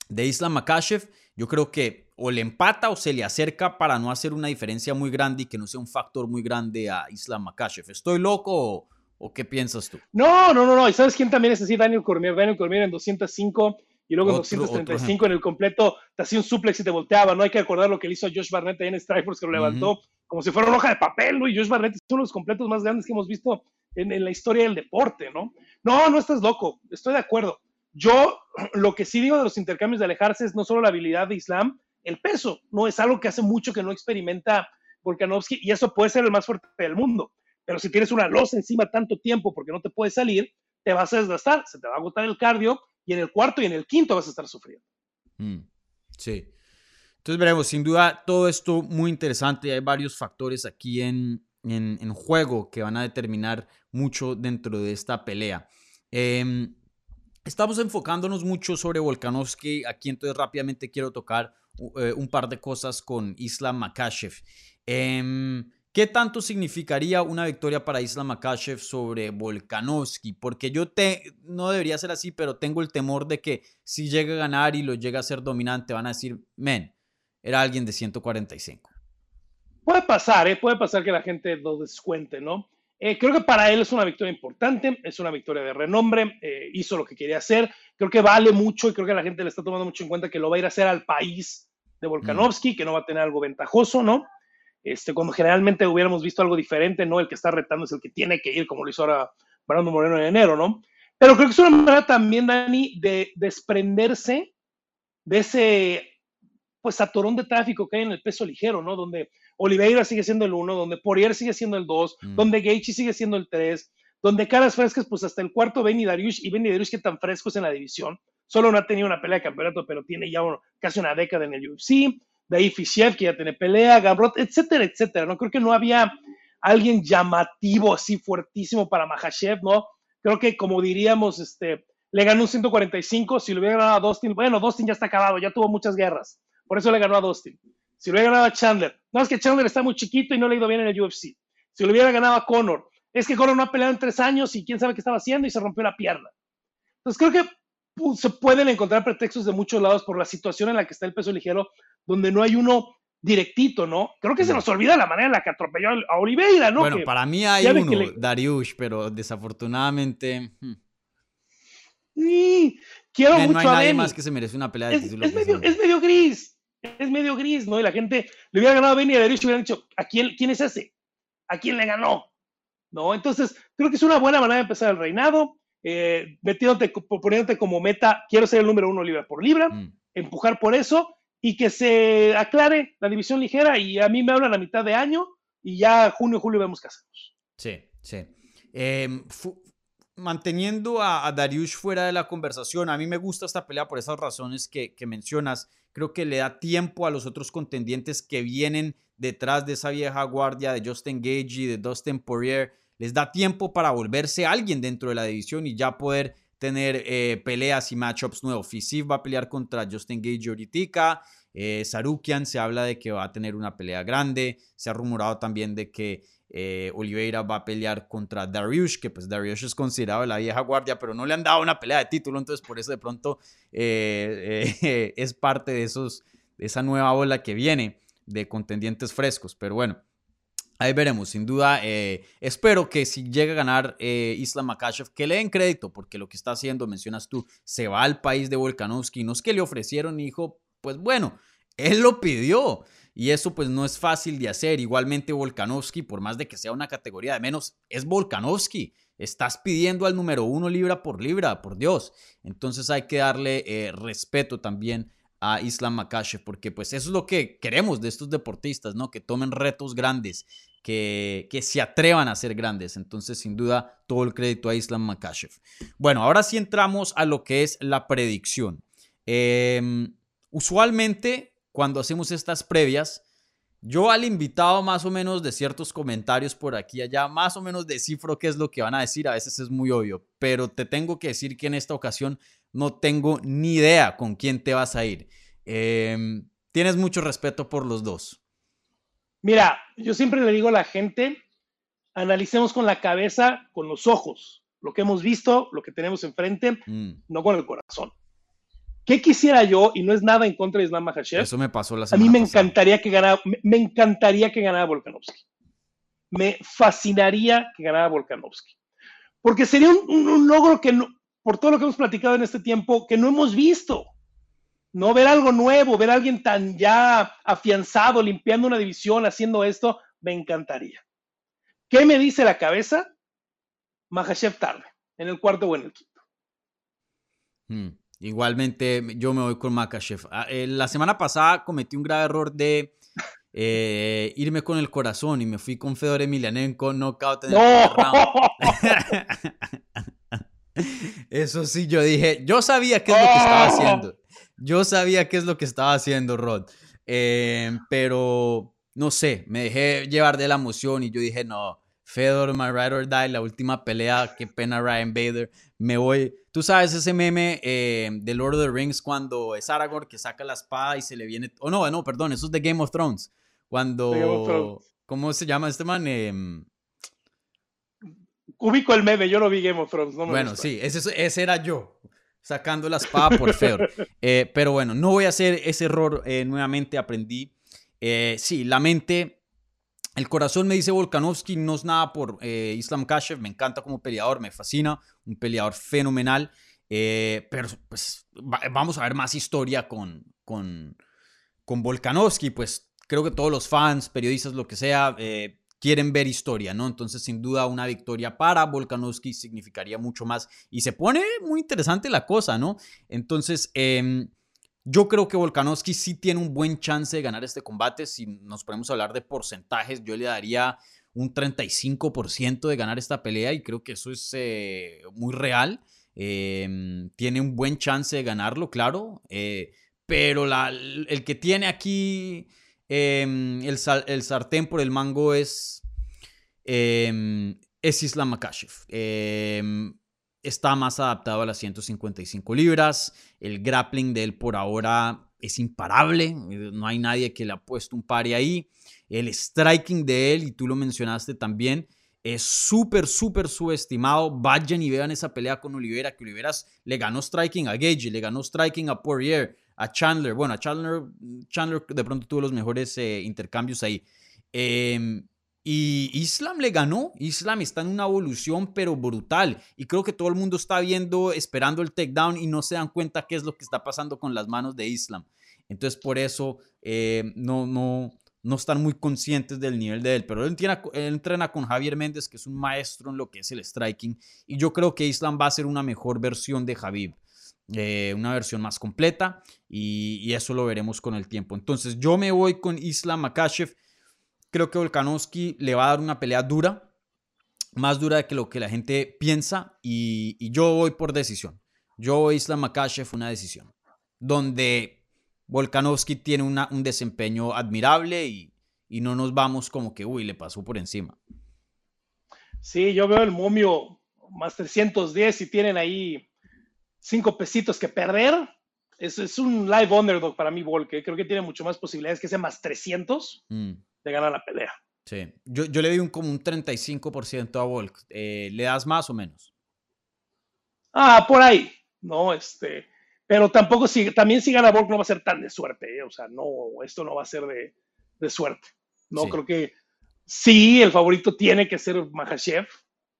Speaker 3: mm, Islam Makhachev. Yo creo que o le empata o se le acerca para no hacer una diferencia muy grande y que no sea un factor muy grande a Islam Makhachev. ¿Estoy loco o, o qué piensas tú?
Speaker 4: No, no, no, no. ¿Y sabes quién también es así? Daniel Cormier. Daniel Cormier en 205 y luego en
Speaker 3: Otro-
Speaker 4: 235 en el completo te hacía un suplex y te volteaba. No hay que recordar lo que le hizo a Josh Barnett ahí en Strikeforce, que lo levantó como si fuera una hoja de papel, ¿no? Y Josh Barnett es uno de los completos más grandes que hemos visto en, en la historia del deporte, ¿no? No, no estás loco. Estoy de acuerdo. Yo lo que sí digo de los intercambios de alejarse es no solo la habilidad de Islam, el peso. No es algo que hace mucho que no experimenta Volkanovski y eso puede ser el más fuerte del mundo. Pero si tienes una losa encima tanto tiempo porque no te puedes salir, te vas a desgastar, se te va a agotar el cardio y en el cuarto y en el quinto vas a estar sufriendo.
Speaker 3: Mm, sí. Entonces veremos, sin duda todo esto muy interesante. Hay varios factores aquí en, en, juego que van a determinar mucho dentro de esta pelea. Em, estamos enfocándonos mucho sobre Volkanovski. Aquí entonces rápidamente quiero tocar eh, un par de cosas con Islam Makhachev. Em, ¿Qué tanto significaría una victoria para Islam Makhachev sobre Volkanovski? Porque yo te, no debería ser así, pero tengo el temor de que si llega a ganar y lo llega a ser dominante, van a decir, men, era alguien de 145.
Speaker 4: Puede pasar, ¿eh? puede pasar que la gente lo descuente, ¿no? Eh, creo que para él es una victoria importante, es una victoria de renombre, eh, hizo lo que quería hacer, creo que vale mucho y creo que la gente le está tomando mucho en cuenta que lo va a ir a hacer al país de Volkanovski, que no va a tener algo ventajoso, ¿no? Este, cuando generalmente hubiéramos visto algo diferente, ¿no? El que está retando es el que tiene que ir, como lo hizo ahora Brando Moreno en enero, ¿no? Pero creo que es una manera también, Dani, de desprenderse de ese, pues, atorón de tráfico que hay en el peso ligero, ¿no? Donde Oliveira sigue siendo el 1, donde Poirier sigue siendo el 2,
Speaker 3: Mm.
Speaker 4: donde Gaethje sigue siendo el 3, donde caras frescas, pues hasta el cuarto Benny Dariush, y Benny Dariush que tan frescos en la división, solo no ha tenido una pelea de campeonato, pero tiene ya uno- casi una década en el UFC, de ahí que ya tiene pelea, Gamrot, etcétera, etcétera, ¿no? Creo que no había alguien llamativo así fuertísimo para Mahashev, ¿no? Creo que como diríamos, este, le ganó un 145, si le hubiera ganado a Dustin, bueno, Dustin ya está acabado, ya tuvo muchas guerras, por eso le ganó a Dustin. Si le hubiera ganado a Chandler, no es que Chandler está muy chiquito y no le ha ido bien en el UFC. Si le hubiera ganado a Conor, es que Conor no ha peleado en tres años y quién sabe qué estaba haciendo y se rompió la pierna. Entonces creo que se pueden encontrar pretextos de muchos lados por la situación en la que está el peso ligero, donde no hay uno directito, ¿no? Creo que se nos olvida la manera en la que atropelló a Oliveira, ¿no?
Speaker 3: bueno,
Speaker 4: Que-
Speaker 3: para mí hay uno,
Speaker 4: le-
Speaker 3: Dariush, pero desafortunadamente hmm,
Speaker 4: y quiero mucho
Speaker 3: no hay
Speaker 4: a
Speaker 3: nadie
Speaker 4: Benny.
Speaker 3: más que se merece una pelea de
Speaker 4: es,
Speaker 3: título.
Speaker 4: es medio, es medio gris, es medio gris, ¿no? Y la gente le hubiera ganado a Benny y a Dariush y hubieran dicho, ¿a quién, quién es ese? ¿A quién le ganó? ¿No? Entonces, creo que es una buena manera de empezar el reinado, eh, metiéndote, poniéndote como meta, quiero ser el número uno libra por libra,
Speaker 3: Mm.
Speaker 4: empujar por eso y que se aclare la división ligera y a mí me hablan a mitad de año y ya junio, julio vemos qué hacemos.
Speaker 3: Sí, sí. Fu- manteniendo a, a Dariush fuera de la conversación, a mí me gusta esta pelea por esas razones que, que mencionas. Creo que le da tiempo a los otros contendientes que vienen detrás de esa vieja guardia de Justin Gage y de Dustin Poirier. Les da tiempo para volverse alguien dentro de la división y ya poder tener eh, peleas y matchups nuevos. Fisiv va a pelear contra Justin Gage ahorita. Eh, Sarukian se habla de que va a tener una pelea grande. Se ha rumorado también de que eh, Oliveira va a pelear contra Dariush, que pues Dariush es considerado la vieja guardia, pero no le han dado una pelea de título, entonces por eso de pronto eh, es parte de, esos, de esa nueva ola que viene. de contendientes frescos. Pero bueno, Ahí veremos, sin duda. Eh, espero que si llega a ganar eh, Islam Makashev, que le den crédito, porque lo que está haciendo, mencionas tú, se va al país de Volkanovski. No es que le ofrecieron, hijo, pues bueno, él lo pidió. Y eso pues no es fácil de hacer. Igualmente Volkanovski, por más de que sea una categoría de menos, es Volkanovski. Estás pidiendo al número uno libra por libra, por Dios. Entonces hay que darle eh, respeto también a Islam Makashev, porque pues eso es lo que queremos de estos deportistas, ¿no? Que tomen retos grandes, que, que se atrevan a ser grandes. Entonces, sin duda, todo el crédito a Islam Makashev. Bueno, ahora sí entramos a lo que es la predicción. Em, usualmente, cuando hacemos estas previas, yo al invitado más o menos de ciertos comentarios por aquí y allá, más o menos descifro qué es lo que van a decir, a veces es muy obvio, pero te tengo que decir que en esta ocasión no tengo ni idea con quién te vas a ir. Em, tienes mucho respeto por los dos.
Speaker 4: Mira, yo siempre le digo a la gente, analicemos con la cabeza, con los ojos, lo que hemos visto, lo que tenemos enfrente, mm. no con el corazón. ¿Qué quisiera yo? Y no es nada en contra de Islam Makhachev.
Speaker 3: Eso me pasó la semana
Speaker 4: A mí me encantaría que ganara, me, encantaría que ganara Volkanovski. Me fascinaría que ganara Volkanovski. Porque sería un, logro que, no, por todo lo que hemos platicado en este tiempo, que no hemos visto. No ver algo nuevo, ver a alguien tan ya afianzado, limpiando una división, haciendo esto, me encantaría. ¿Qué me dice la cabeza? Mahashev tarde, en el cuarto o en el quinto.
Speaker 3: Hmm. Igualmente, yo me voy con Makachev. Ah, eh, la semana pasada cometí un grave error de eh, irme con el corazón y me fui con Fedor Emelianenko, knockout en el Eso sí, yo dije, yo sabía qué es lo que estaba ¡Oh! haciendo. Yo sabía qué es lo que estaba haciendo Rod. Eh, pero no sé, me dejé llevar de la emoción y yo dije, no, Fedor, my ride or die, la última pelea, qué pena Ryan Bader, me voy. Tú sabes ese meme eh, de Lord of the Rings cuando es Aragorn que saca la espada y se le viene... Oh, no, no, perdón, eso es de Game of Thrones. Cuando... ¿Cómo se llama este man? Eh,
Speaker 4: Ubico el meme, yo lo vi Game of Thrones.
Speaker 3: bueno, sí, ese, ese, era yo, sacando la espada por Fedor. Eh, pero bueno, no voy a hacer ese error eh, nuevamente, aprendí. sí, la mente el corazón me dice Volkanovski, no es nada por eh, Islam Kashev, me encanta como peleador, me fascina, un peleador fenomenal, eh, pero pues vamos a ver más historia con, con, con Volkanovski, pues creo que todos los fans, periodistas, lo que sea, eh, quieren ver historia, ¿no? Entonces, sin duda, una victoria para Volkanovski significaría mucho más y se pone muy interesante la cosa, ¿no? Entonces, eh, yo creo que Volkanovski sí tiene un buen chance de ganar este combate. Si nos ponemos a hablar de porcentajes, yo le daría un 35% de ganar esta pelea y creo que eso es eh, muy real. Em, tiene un buen chance de ganarlo, claro. Eh, pero el que tiene aquí em, el, el, sartén por el mango es, em, es Islam Makashev está más adaptado a las 155 libras. El grappling de él por ahora es imparable. No hay nadie que le ha puesto un pare ahí. El striking de él, y tú lo mencionaste también, es súper, súper subestimado. Vayan y vean esa pelea con Olivera, que Oliveras le ganó striking a Gage, le ganó striking a Poirier, a Chandler. Bueno, a Chandler, Chandler de pronto tuvo los mejores eh, intercambios ahí. Eh, y Islam le ganó. Islam está en una evolución, pero brutal. Y creo que todo el mundo está viendo, esperando el takedown y no se dan cuenta qué es lo que está pasando con las manos de Islam. Entonces, por eso eh, no, no, no están muy conscientes del nivel de él. Pero él entrena, entrena, con Javier Méndez, que es un maestro en lo que es el striking. Y yo creo que Islam va a ser una mejor versión de Javib. Eh, una versión más completa. Y, y, eso lo veremos con el tiempo. Entonces, yo me voy con Islam Makashev Creo que Volkanovski le va a dar una pelea dura, más dura de que lo que la gente piensa, y, yo voy por decisión. Yo, Islam Makashev, una decisión. Donde Volkanovski tiene un desempeño admirable y, no nos vamos como que, uy, le pasó por encima.
Speaker 4: Sí, yo veo el momio más 310 y tienen ahí cinco pesitos que perder. Es, es un live underdog para mí, Volke. Creo que tiene mucho más posibilidades que ese más 300 de ganar la pelea.
Speaker 3: Sí, yo, yo le doy un, como un 35% a Volk. Eh, ¿Le das más o menos?
Speaker 4: Ah, por ahí. No, este. Pero tampoco si, también si gana Volk no va a ser tan de suerte, ¿eh? o sea, no, esto no va a ser de, de suerte. No
Speaker 3: Sí.
Speaker 4: creo que sí, el favorito tiene que ser Mahashev,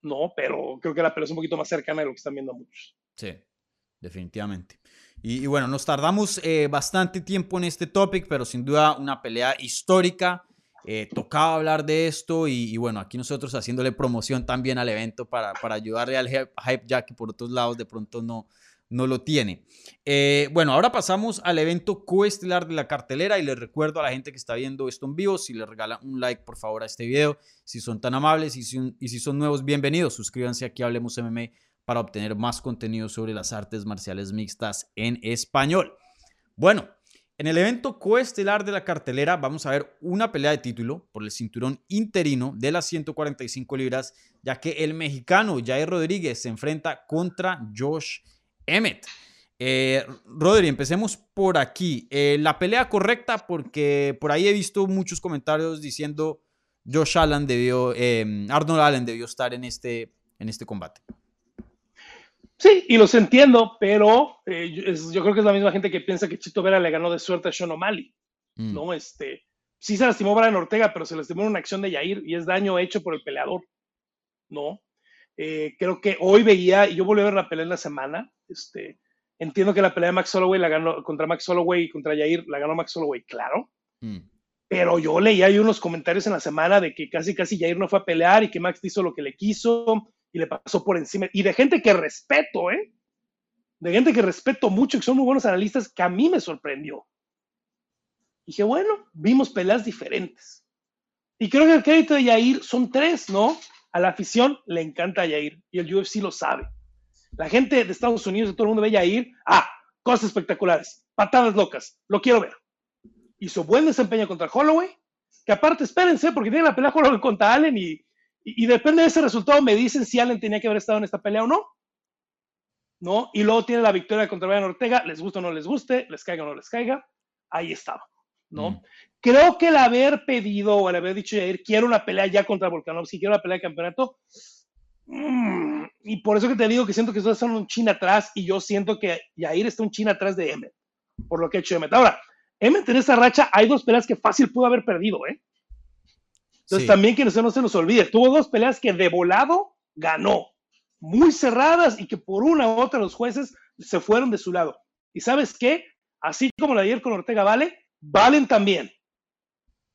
Speaker 4: no, pero creo que la pelea es un poquito más cercana de lo que están viendo muchos.
Speaker 3: Sí, definitivamente. Y, y bueno, nos tardamos eh, bastante tiempo en este topic, pero sin duda una pelea histórica. Eh, tocaba hablar de esto y, bueno, aquí nosotros haciéndole promoción también al evento para, para ayudarle al hype, ya que por otros lados de pronto no, no lo tiene. Eh, bueno, ahora pasamos al evento coestelar de la cartelera y les recuerdo a la gente que está viendo esto en vivo, si les regalan un like por favor a este video, si son tan amables y si, y si son nuevos, bienvenidos, suscríbanse aquí Hablemos MMA para obtener más contenido sobre las artes marciales mixtas en español. Bueno, en el evento coestelar de la cartelera vamos a ver una pelea de título por el cinturón interino de las 145 libras, ya que el mexicano Jair Rodríguez se enfrenta contra Josh Emmett. Eh, Rodri, empecemos por aquí. Eh, la pelea correcta, porque por ahí he visto muchos comentarios diciendo Josh Allen debió, eh, Arnold Allen debió estar en este, en este combate.
Speaker 4: Sí, y los entiendo, pero eh, yo, es- yo creo que es la misma gente que piensa que Chito Vera le ganó de suerte a Sean O'Malley,
Speaker 3: Mm,
Speaker 4: ¿no? Este, sí se lastimó Brian Ortega, pero se lastimó en una acción de Yair y es daño hecho por el peleador, ¿no? Eh, creo que hoy veía, y yo volví a ver la pelea en la semana, este, entiendo que la pelea de Max Holloway la ganó, contra Max Holloway y contra Yair la ganó Max Holloway, claro,
Speaker 3: mm,
Speaker 4: pero yo leía ahí unos comentarios en la semana de que casi casi Jair no fue a pelear y que Max hizo lo que le quiso y le pasó por encima. Y de gente que respeto, ¿eh? De gente que respeto mucho, que son muy buenos analistas, que a mí me sorprendió. Dije, bueno, vimos peleas diferentes. Y creo que el crédito de Yair son tres, ¿no? A la afición le encanta a Yair y el UFC lo sabe. La gente de Estados Unidos, de todo el mundo ve a Yair, ah, cosas espectaculares, patadas locas, lo quiero ver hizo buen desempeño contra Holloway, que aparte, espérense, porque tiene la pelea Holloway contra Allen y, y, y depende de ese resultado, me dicen si Allen tenía que haber estado en esta pelea o no. ¿No? Y luego tiene la victoria contra Brian Ortega, les gusta o no les guste, les caiga o no les caiga, ahí estaba, ¿no?
Speaker 3: Mm.
Speaker 4: Creo que el haber pedido o el haber dicho Yair, quiero una pelea ya contra Volkanovski, quiero una pelea de campeonato, mm, y por eso que te digo que siento que ustedes están un chin atrás y yo siento que Yair está un chin atrás de Emmett, por lo que ha hecho Emmett. Ahora, Emmett en esa racha hay dos peleas que fácil pudo haber perdido, ¿eh? Entonces
Speaker 3: sí.
Speaker 4: también que no se, no se nos olvide, tuvo dos peleas que de volado ganó, muy cerradas y que por una u otra los jueces se fueron de su lado. Y sabes qué, así como la de ayer con Ortega vale, valen también.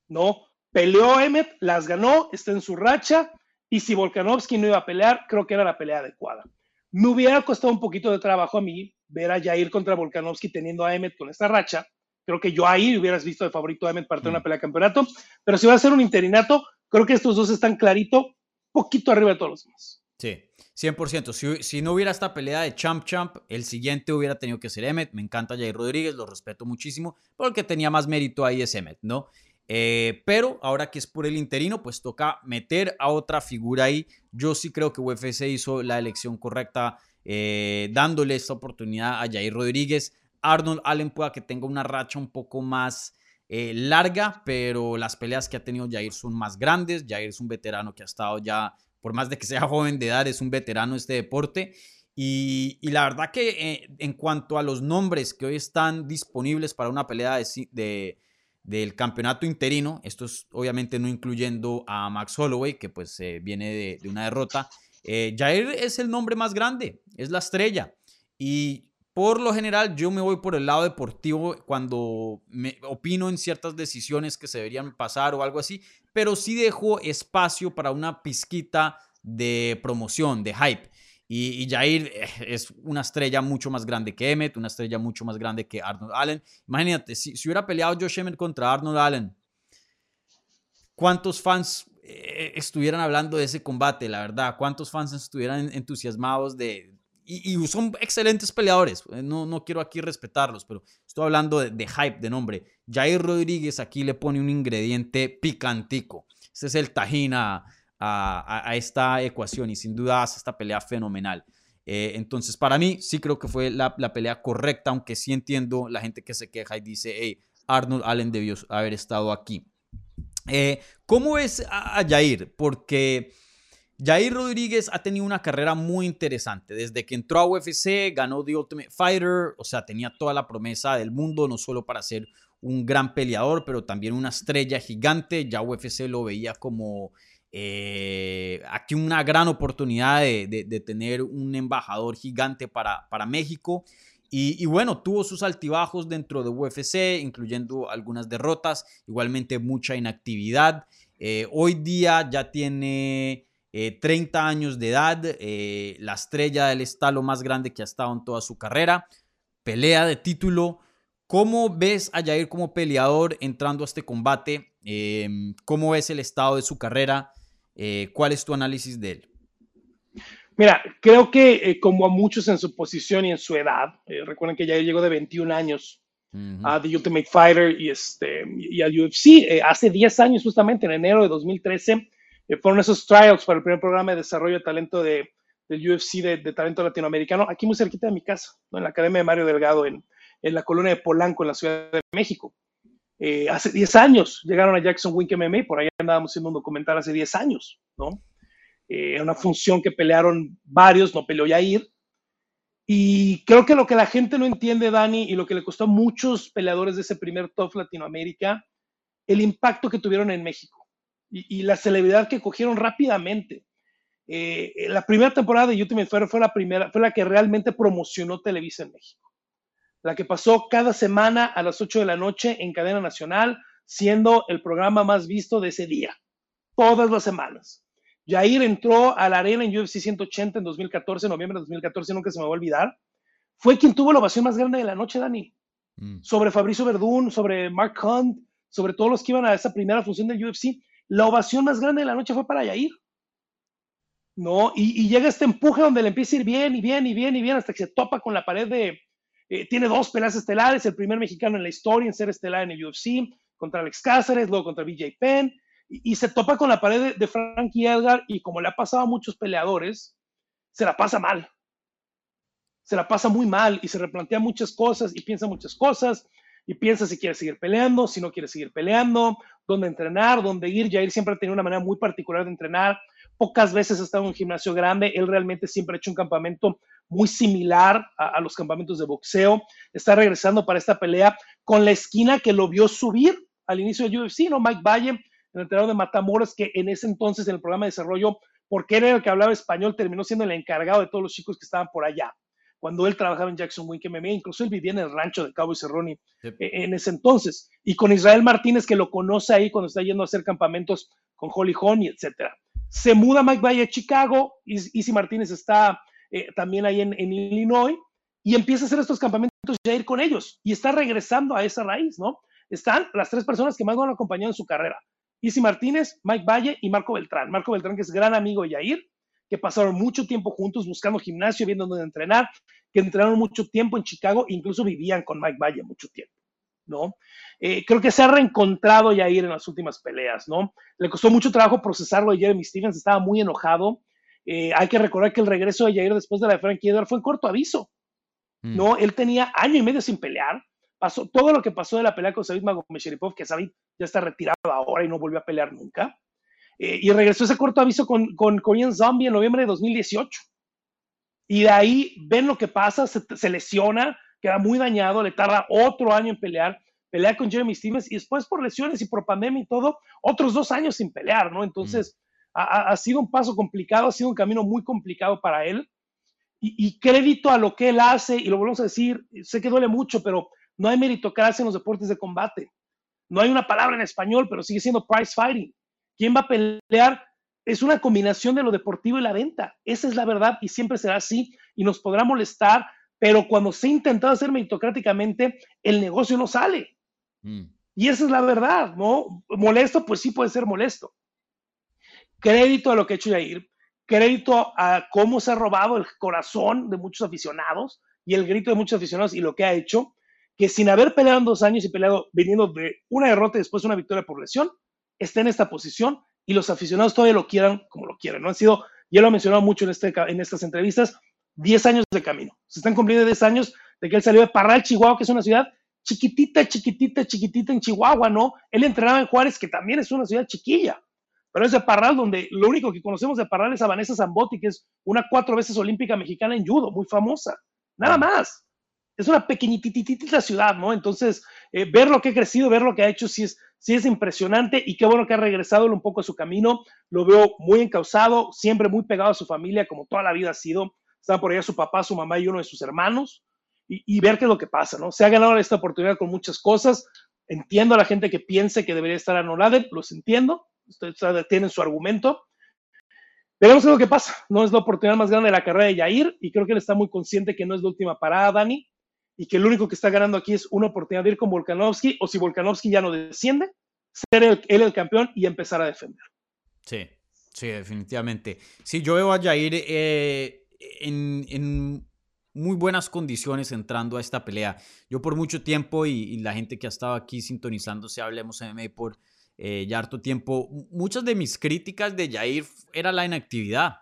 Speaker 4: No, peleó Emmett, las ganó, está en su racha y si Volkanovski no iba a pelear, creo que era la pelea adecuada. Me hubiera costado un poquito de trabajo a mí ver a Jair contra Volkanovski teniendo a Emmett con esta racha. Creo que yo ahí hubieras visto de favorito a Emmett para tener
Speaker 3: Mm.
Speaker 4: una pelea de campeonato, pero si va a ser un interinato, creo que estos dos están clarito, poquito arriba de todos los demás.
Speaker 3: Sí, 100%. Si, si no hubiera esta pelea de Champ Champ, el siguiente hubiera tenido que ser Emmet. Me encanta Jair Rodríguez, lo respeto muchísimo, porque tenía más mérito ahí es Emmet, ¿no? Eh, pero ahora que es por el interino, pues toca meter a otra figura ahí. Yo sí creo que UFC hizo la elección correcta, eh, dándole esta oportunidad a Jair Rodríguez. Arnold Allen pueda que tenga una racha un poco más eh, larga, pero las peleas que ha tenido Jair son más grandes. Jair es un veterano que ha estado ya, por más de que sea joven de edad, es un veterano de este deporte. Y, y la verdad que eh, en cuanto a los nombres que hoy están disponibles para una pelea de, del campeonato interino, esto es obviamente no incluyendo a Max Holloway, que pues eh, viene de, de una derrota, eh, Jair es el nombre más grande, es la estrella. Y por lo general yo me voy por el lado deportivo cuando me opino en ciertas decisiones que se deberían pasar o algo así, pero sí dejo espacio para una pizquita de promoción, de hype. Y, y Jair eh, es una estrella mucho más grande que Emmett, una estrella mucho más grande que Arnold Allen. Imagínate, si, si hubiera peleado Josh Emmett contra Arnold Allen, ¿cuántos fans eh, estuvieran hablando de ese combate? La verdad, ¿cuántos fans estuvieran entusiasmados de... Y, y son excelentes peleadores, eh, no, no quiero aquí respetarlos, pero estoy hablando de, hype, de nombre. Jair Rodríguez aquí le pone un ingrediente picantico. Este es el tajín a, esta ecuación y sin duda hace esta pelea fenomenal. Eh, entonces, para mí, sí creo que fue la, la, pelea correcta, aunque sí entiendo la gente que se queja y dice, hey, Arnold Allen debió haber estado aquí. Eh, ¿Cómo es a Jair? Porque Jair Rodríguez ha tenido una carrera muy interesante. Desde que entró a UFC, ganó The Ultimate Fighter, o sea, tenía toda la promesa del mundo, no solo para ser un gran peleador, pero también una estrella gigante. Ya UFC lo veía como eh, aquí una gran oportunidad de, tener un embajador gigante para, para México. Y, bueno, tuvo sus altibajos dentro de UFC, incluyendo algunas derrotas, igualmente mucha inactividad. Eh, hoy día ya tiene 30 eh, años de edad, eh, la estrella del estalo más grande que ha estado en toda su carrera, pelea de título. ¿Cómo ves a Jair como peleador entrando a este combate? Em, ¿Cómo ves el estado de su carrera? ¿Cuál es tu análisis de él?
Speaker 4: Mira, creo que eh, como a muchos en su posición y en su edad, eh, recuerden que ya llegó de 21 años a The Ultimate Fighter y, este, y al UFC, eh, hace 10 años justamente, en enero de 2013, fueron esos trials para el primer programa de desarrollo de talento de, del UFC de, talento latinoamericano, aquí muy cerquita de mi casa, en la Academia de Mario Delgado, en, en la colonia de Polanco, en la Ciudad de México. hace 10 años llegaron a Jackson Wink MMA, por ahí andábamos haciendo un documental hace 10 años, ¿no? eh, una función que pelearon varios, no peleó Yair. Y creo que lo que la gente no entiende, Dani, y lo que le costó a muchos peleadores de ese primer top Latinoamérica, el impacto que tuvieron en México y, la celebridad que cogieron rápidamente. Eh, la primera temporada de Ultimate Fighter fue la primera, fue la que realmente promocionó Televisa en México. La que pasó cada semana a las 8 de la noche en cadena nacional, siendo el programa más visto de ese día, todas las semanas. Jair entró a la arena en UFC 180 en 2014, noviembre de 2014, nunca se me va a olvidar. Fue quien tuvo la ovación más grande de la noche, Dani. Mm. Sobre Fabricio Verdún, sobre Mark Hunt, sobre todos los que iban a esa primera función del UFC. La ovación más grande de la noche fue para Jair. ¿No? Y, llega este empuje donde le empieza a ir bien y bien y bien y bien hasta que se topa con la pared de. Eh, tiene dos peleas estelares, el primer mexicano en la historia en ser estelar en el UFC, contra Alex Cáceres, luego contra BJ Penn y, se topa con la pared de, Frankie Edgar y como le ha pasado a muchos peleadores, se la pasa mal. Se la pasa muy mal y se replantea muchas cosas y piensa muchas cosas y piensa si quiere seguir peleando, si no quiere seguir peleando, dónde entrenar, dónde ir. Jair siempre ha tenido una manera muy particular de entrenar. Pocas veces ha estado en un gimnasio grande. Él realmente siempre ha hecho un campamento muy similar a, los campamentos de boxeo. Está regresando para esta pelea con la esquina que lo vio subir al inicio del UFC, ¿no? Mike Valle el entrenador de Matamoros, que en ese entonces en el programa de desarrollo, porque era el que hablaba español, terminó siendo el encargado de todos los chicos que estaban por allá. Cuando él trabajaba en Jackson Wink MMA, incluso él vivía en el rancho de Cabo y Cerroni e, en ese entonces. Y con Israel Martínez, que lo conoce ahí cuando está yendo a hacer campamentos con Holly Honey, etc. Se muda Mike Valle a Chicago, Easy Martínez está eh, también ahí en, en Illinois, y empieza a hacer estos campamentos ya ir con ellos y está regresando a esa raíz, ¿no? Están las tres personas que más lo han acompañado en su carrera. Isi Martínez, Mike Valle y Marco Beltrán. Marco Beltrán, que es gran amigo de Yair, que pasaron mucho tiempo juntos buscando gimnasio, viendo dónde entrenar, que entrenaron mucho tiempo en Chicago, incluso vivían con Mike Valle mucho tiempo, ¿no? Eh, creo que se ha reencontrado Yair en las últimas peleas, ¿no? Le costó mucho trabajo procesarlo de Jeremy Stevens, estaba muy enojado. Eh, hay que recordar que el regreso de Yair después de la de Frankie Edward fue en corto aviso, mm. ¿no? Él tenía año y medio sin pelear, pasó todo lo que pasó de la pelea con Sabit Magomedov, que Sabit ya está retirado ahora y no volvió a pelear nunca. Eh, y regresó ese corto aviso con, con Korean Zombie en noviembre de 2018. Y de ahí ven lo que pasa, se, lesiona, queda muy dañado, le tarda otro año en pelear, pelea con Jeremy Stevens y después por lesiones y por pandemia y todo, otros dos años sin pelear, ¿no? Entonces, mm. ha, sido un paso complicado, ha sido un camino muy complicado para él. Y, y, crédito a lo que él hace, y lo volvemos a decir, sé que duele mucho, pero no hay meritocracia en los deportes de combate. No hay una palabra en español, pero sigue siendo prize fighting. ¿Quién va a pelear? Es una combinación de lo deportivo y la venta. Esa es la verdad y siempre será así y nos podrá molestar, pero cuando se ha intentado hacer meritocráticamente, el negocio no sale. Mm. Y esa es la verdad, ¿no? Molesto, pues sí puede ser molesto. Crédito a lo que ha hecho Yair, crédito a cómo se ha robado el corazón de muchos aficionados y el grito de muchos aficionados y lo que ha hecho que sin haber peleado en dos años y peleado viniendo de una derrota y después una victoria por lesión, está en esta posición y los aficionados todavía lo quieran como lo quieren. No han sido, ya lo he mencionado mucho en, este, en estas entrevistas, 10 años de camino. Se están cumpliendo 10 años de que él salió de Parral, Chihuahua, que es una ciudad chiquitita, chiquitita, chiquitita en Chihuahua, ¿no? Él entrenaba en Juárez, que también es una ciudad chiquilla, pero es de Parral, donde lo único que conocemos de Parral es a Vanessa Zambotti, que es una cuatro veces olímpica mexicana en judo, muy famosa. Nada más es una pequeñititita ciudad, ¿no? Entonces, eh, ver lo que ha crecido, ver lo que ha hecho, sí es, impresionante y qué bueno que ha regresado un poco a su camino. Lo veo muy encausado, siempre muy pegado a su familia, como toda la vida ha sido. Está por allá su papá, su mamá y uno de sus hermanos. Y, ver qué es lo que pasa, ¿no? Se ha ganado esta oportunidad con muchas cosas. Entiendo a la gente que piense que debería estar anulada, los entiendo. Ustedes tienen su argumento. Veremos qué es lo que pasa. No es la oportunidad más grande de la carrera de Yair y creo que él está muy consciente que no es la última parada, Dani, y que el único que está ganando aquí es una oportunidad de ir con Volkanovski o si Volkanovski ya no desciende, ser él el campeón y empezar a defender.
Speaker 3: Sí, sí, definitivamente. Sí, yo veo a Jair eh, en, muy buenas condiciones entrando a esta pelea. Yo por mucho tiempo y, la gente que ha estado aquí sintonizándose, hablemos MMA por eh, ya harto tiempo, muchas de mis críticas de Jair era la inactividad.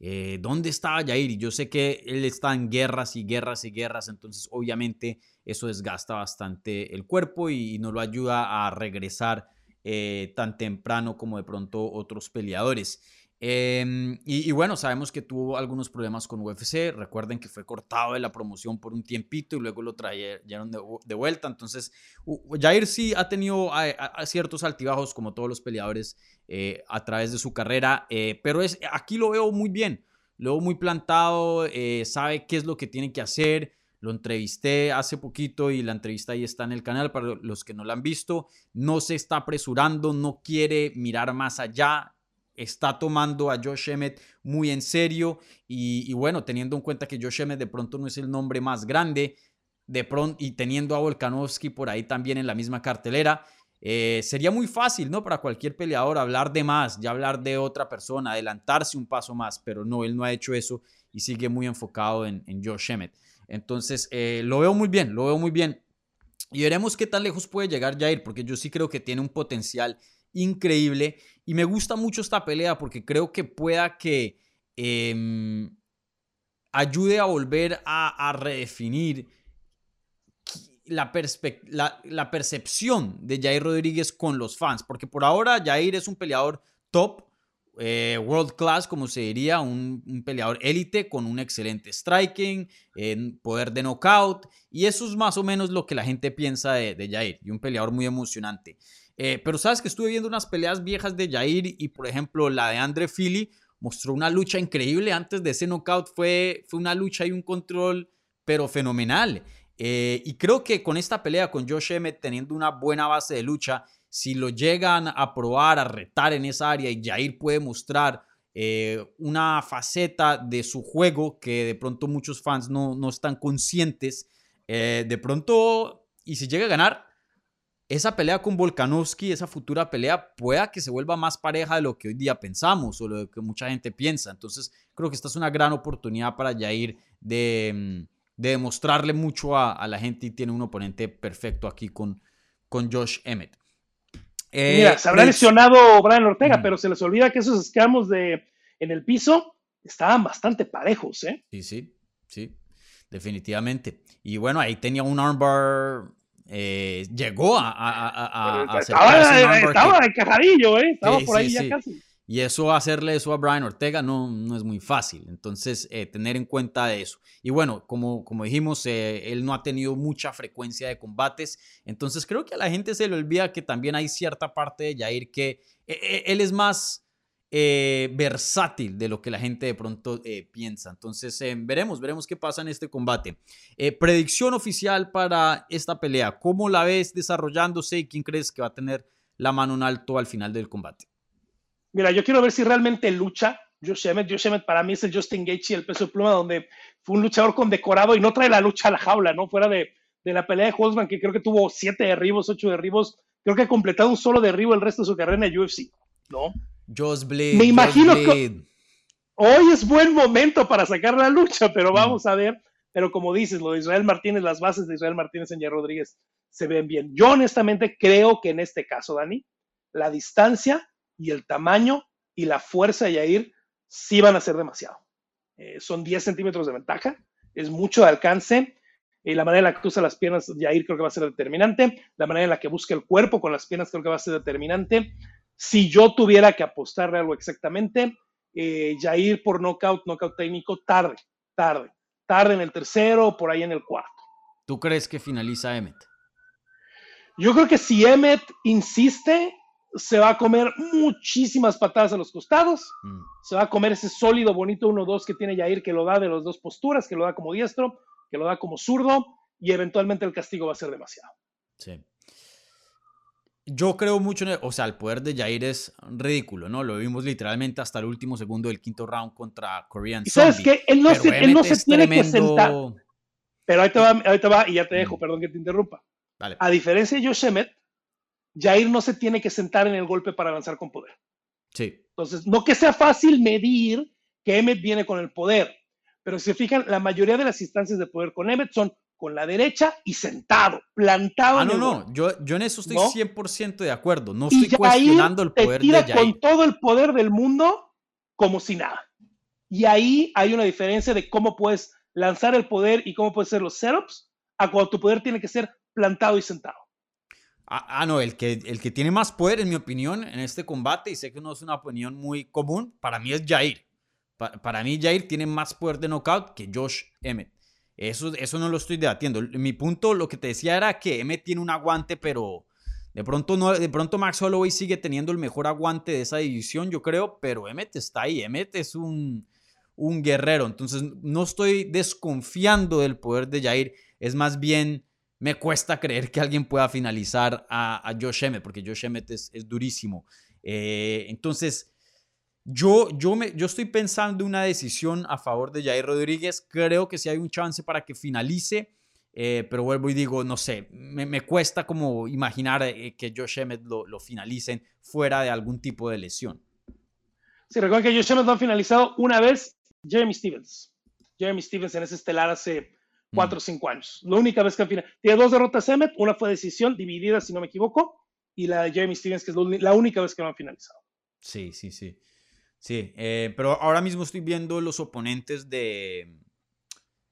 Speaker 3: Eh, ¿dónde estaba Jair? Y yo sé que él está en guerras y guerras y guerras, entonces obviamente eso desgasta bastante el cuerpo y, no lo ayuda a regresar eh, tan temprano como de pronto otros peleadores. Em, y, bueno, sabemos que tuvo algunos problemas con UFC. Recuerden que fue cortado de la promoción por un tiempito y luego lo trajeron de, vuelta. Entonces, Jair sí ha tenido ciertos altibajos como todos los peleadores eh, a través de su carrera, eh, pero es, aquí lo veo muy bien. Lo veo muy plantado, eh, sabe qué es lo que tiene que hacer. Lo entrevisté hace poquito y la entrevista ahí está en el canal para los que no la han visto. No se está apresurando, no quiere mirar más allá está tomando a Josh Emmett muy en serio y, bueno, teniendo en cuenta que Josh Emmett de pronto no es el nombre más grande, de pronto y teniendo a Volkanovski por ahí también en la misma cartelera, eh, sería muy fácil, ¿no? Para cualquier peleador hablar de más, ya hablar de otra persona, adelantarse un paso más, pero no, él no ha hecho eso y sigue muy enfocado en, Josh Emmett. Entonces, eh, lo veo muy bien, lo veo muy bien. Y veremos qué tan lejos puede llegar Jair, porque yo sí creo que tiene un potencial increíble. Y me gusta mucho esta pelea porque creo que pueda que em, ayude a volver a, redefinir la, la, percepción de Jair Rodríguez con los fans. Porque por ahora Jair es un peleador top, eh, world class, como se diría, un, peleador élite con un excelente striking, poder de knockout. Y eso es más o menos lo que la gente piensa de Jair. Y un peleador muy emocionante. Eh, pero sabes que estuve viendo unas peleas viejas de Jair y, por ejemplo, la de Andre Philly mostró una lucha increíble antes de ese knockout. Fue, fue una lucha y un control, pero fenomenal. Eh, y creo que con esta pelea con Josh Emmett, teniendo una buena base de lucha, si lo llegan a probar, a retar en esa área y Jair puede mostrar eh, una faceta de su juego que de pronto muchos fans no, no están conscientes, de pronto, y si llega a ganar, esa pelea con Volkanovski, esa futura pelea, pueda que se vuelva más pareja de lo que hoy día pensamos o lo que mucha gente piensa. Entonces, creo que esta es una gran oportunidad para Jair de, mm, de demostrarle mucho a, la gente y tiene un oponente perfecto aquí con, con Josh Emmett.
Speaker 4: Eh, Mira, se habrá lesionado Brian Ortega, pero se les olvida que esos escamos de, en el piso estaban bastante parejos, ¿eh?
Speaker 3: Sí, sí, sí, definitivamente. Y bueno, ahí tenía un armbar eh, llegó a, a, a,
Speaker 4: estaba, estaba encajadillo, ¿eh? estaba por ahí ya casi.
Speaker 3: Y eso, hacerle eso a Brian Ortega no, no es muy fácil. Entonces, eh, tener en cuenta eso. Y bueno, como, como dijimos, eh, él no ha tenido mucha frecuencia de combates. Entonces, creo que a la gente se le olvida que también hay cierta parte de Jair que él es más eh, versátil de lo que la gente de pronto eh, piensa. Entonces, eh, veremos, veremos qué pasa en este combate. predicción oficial para esta pelea. ¿Cómo la ves desarrollándose y quién crees que va a tener la mano en alto al final del combate?
Speaker 4: Mira, yo quiero ver si realmente lucha. Josh Emmett, Josh Emmett para mí es el Justin Gaethje, el peso de pluma, donde fue un luchador condecorado y no trae la lucha a la jaula, ¿no? Fuera de, de la pelea de Holtzman, que creo que tuvo siete derribos, ocho derribos, creo que ha completado un solo derribo el resto de su carrera en UFC, ¿no?
Speaker 3: Me
Speaker 4: imagino que hoy es buen momento para sacar la lucha, pero mm. vamos a ver. Pero como dices, lo de Israel Martínez, las bases de Israel Martínez en Jair Rodríguez se ven bien. Yo honestamente creo que en este caso, Dani, la distancia y el tamaño y la fuerza de Jair sí van a ser demasiado. Eh, son 10 centímetros de ventaja, es mucho de alcance. y la manera en la que usa las piernas, Jair creo que va a ser determinante. La manera en la que busca el cuerpo con las piernas creo que va a ser determinante. Si yo tuviera que apostarle algo exactamente, eh, por knockout, knockout técnico, tarde, tarde, tarde en el tercero, por ahí en el cuarto.
Speaker 3: ¿Tú crees que finaliza Emmet?
Speaker 4: Yo creo que si Emmet insiste, se va a comer muchísimas patadas a los costados, mm. se va a comer ese sólido, bonito 1-2 que tiene Jair, que lo da de las dos posturas, que lo da como diestro, que lo da como zurdo, y eventualmente el castigo va a ser demasiado. Sí.
Speaker 3: Yo creo mucho, en o sea, el poder de Jair es ridículo, ¿no? Lo vimos literalmente hasta el último segundo del quinto round contra Korean ¿Y
Speaker 4: sabes que Él no se, él no se tiene que sentar. Pero ahí te, va, ahí te va, y ya te dejo, mm. perdón que te interrumpa. A diferencia de Josh Emmett, Jair no se tiene que sentar en el golpe para avanzar con poder.
Speaker 3: Sí.
Speaker 4: Entonces, no que sea fácil medir que Emmett viene con el poder, pero si se fijan, la mayoría de las instancias de poder con Emmett son con la derecha y sentado, plantado.
Speaker 3: Ah, no, no, yo, yo en eso estoy 100% de acuerdo. No estoy cuestionando el poder
Speaker 4: de Jair. con todo el poder del mundo como si nada. Y ahí hay una diferencia de cómo puedes lanzar el poder y cómo puedes hacer los setups a cuando tu poder tiene que ser plantado y sentado.
Speaker 3: Ah, ah, no, el que, el que tiene más poder, en mi opinión, en este combate, y sé que no es una opinión muy común, para mí es Jair. para mí, Jair tiene más poder de knockout que Josh Emmett. Eso, eso no lo estoy debatiendo. Mi punto, lo que te decía era que Emmett tiene un aguante, pero de pronto, no, de pronto Max Holloway sigue teniendo el mejor aguante de esa división, yo creo, pero Emmett está ahí. Emmett es un, un guerrero. Entonces, no estoy desconfiando del poder de Jair. Es más bien, me cuesta creer que alguien pueda finalizar a, a Josh Emmett, porque Josh Emmett es, es durísimo. Eh, entonces, yo, yo, me, yo estoy pensando una decisión a favor de Jair Rodríguez. Creo que sí hay un chance para que finalice. Eh, pero vuelvo y digo, no sé, me, me cuesta como imaginar eh, que Josh Emmett lo, lo, finalicen fuera de algún tipo de lesión.
Speaker 4: Sí, recuerden que Josh Emmett lo han finalizado una vez Jeremy Stevens. Jeremy Stevens en ese estelar hace cuatro o mm. cinco años. La única vez que han finalizado. Tiene dos derrotas Emmett, una fue decisión dividida, si no me equivoco, y la de Jeremy Stevens, que es la única vez que lo han finalizado.
Speaker 3: Sí, sí, sí. Sí, eh, pero ahora mismo estoy viendo los oponentes de,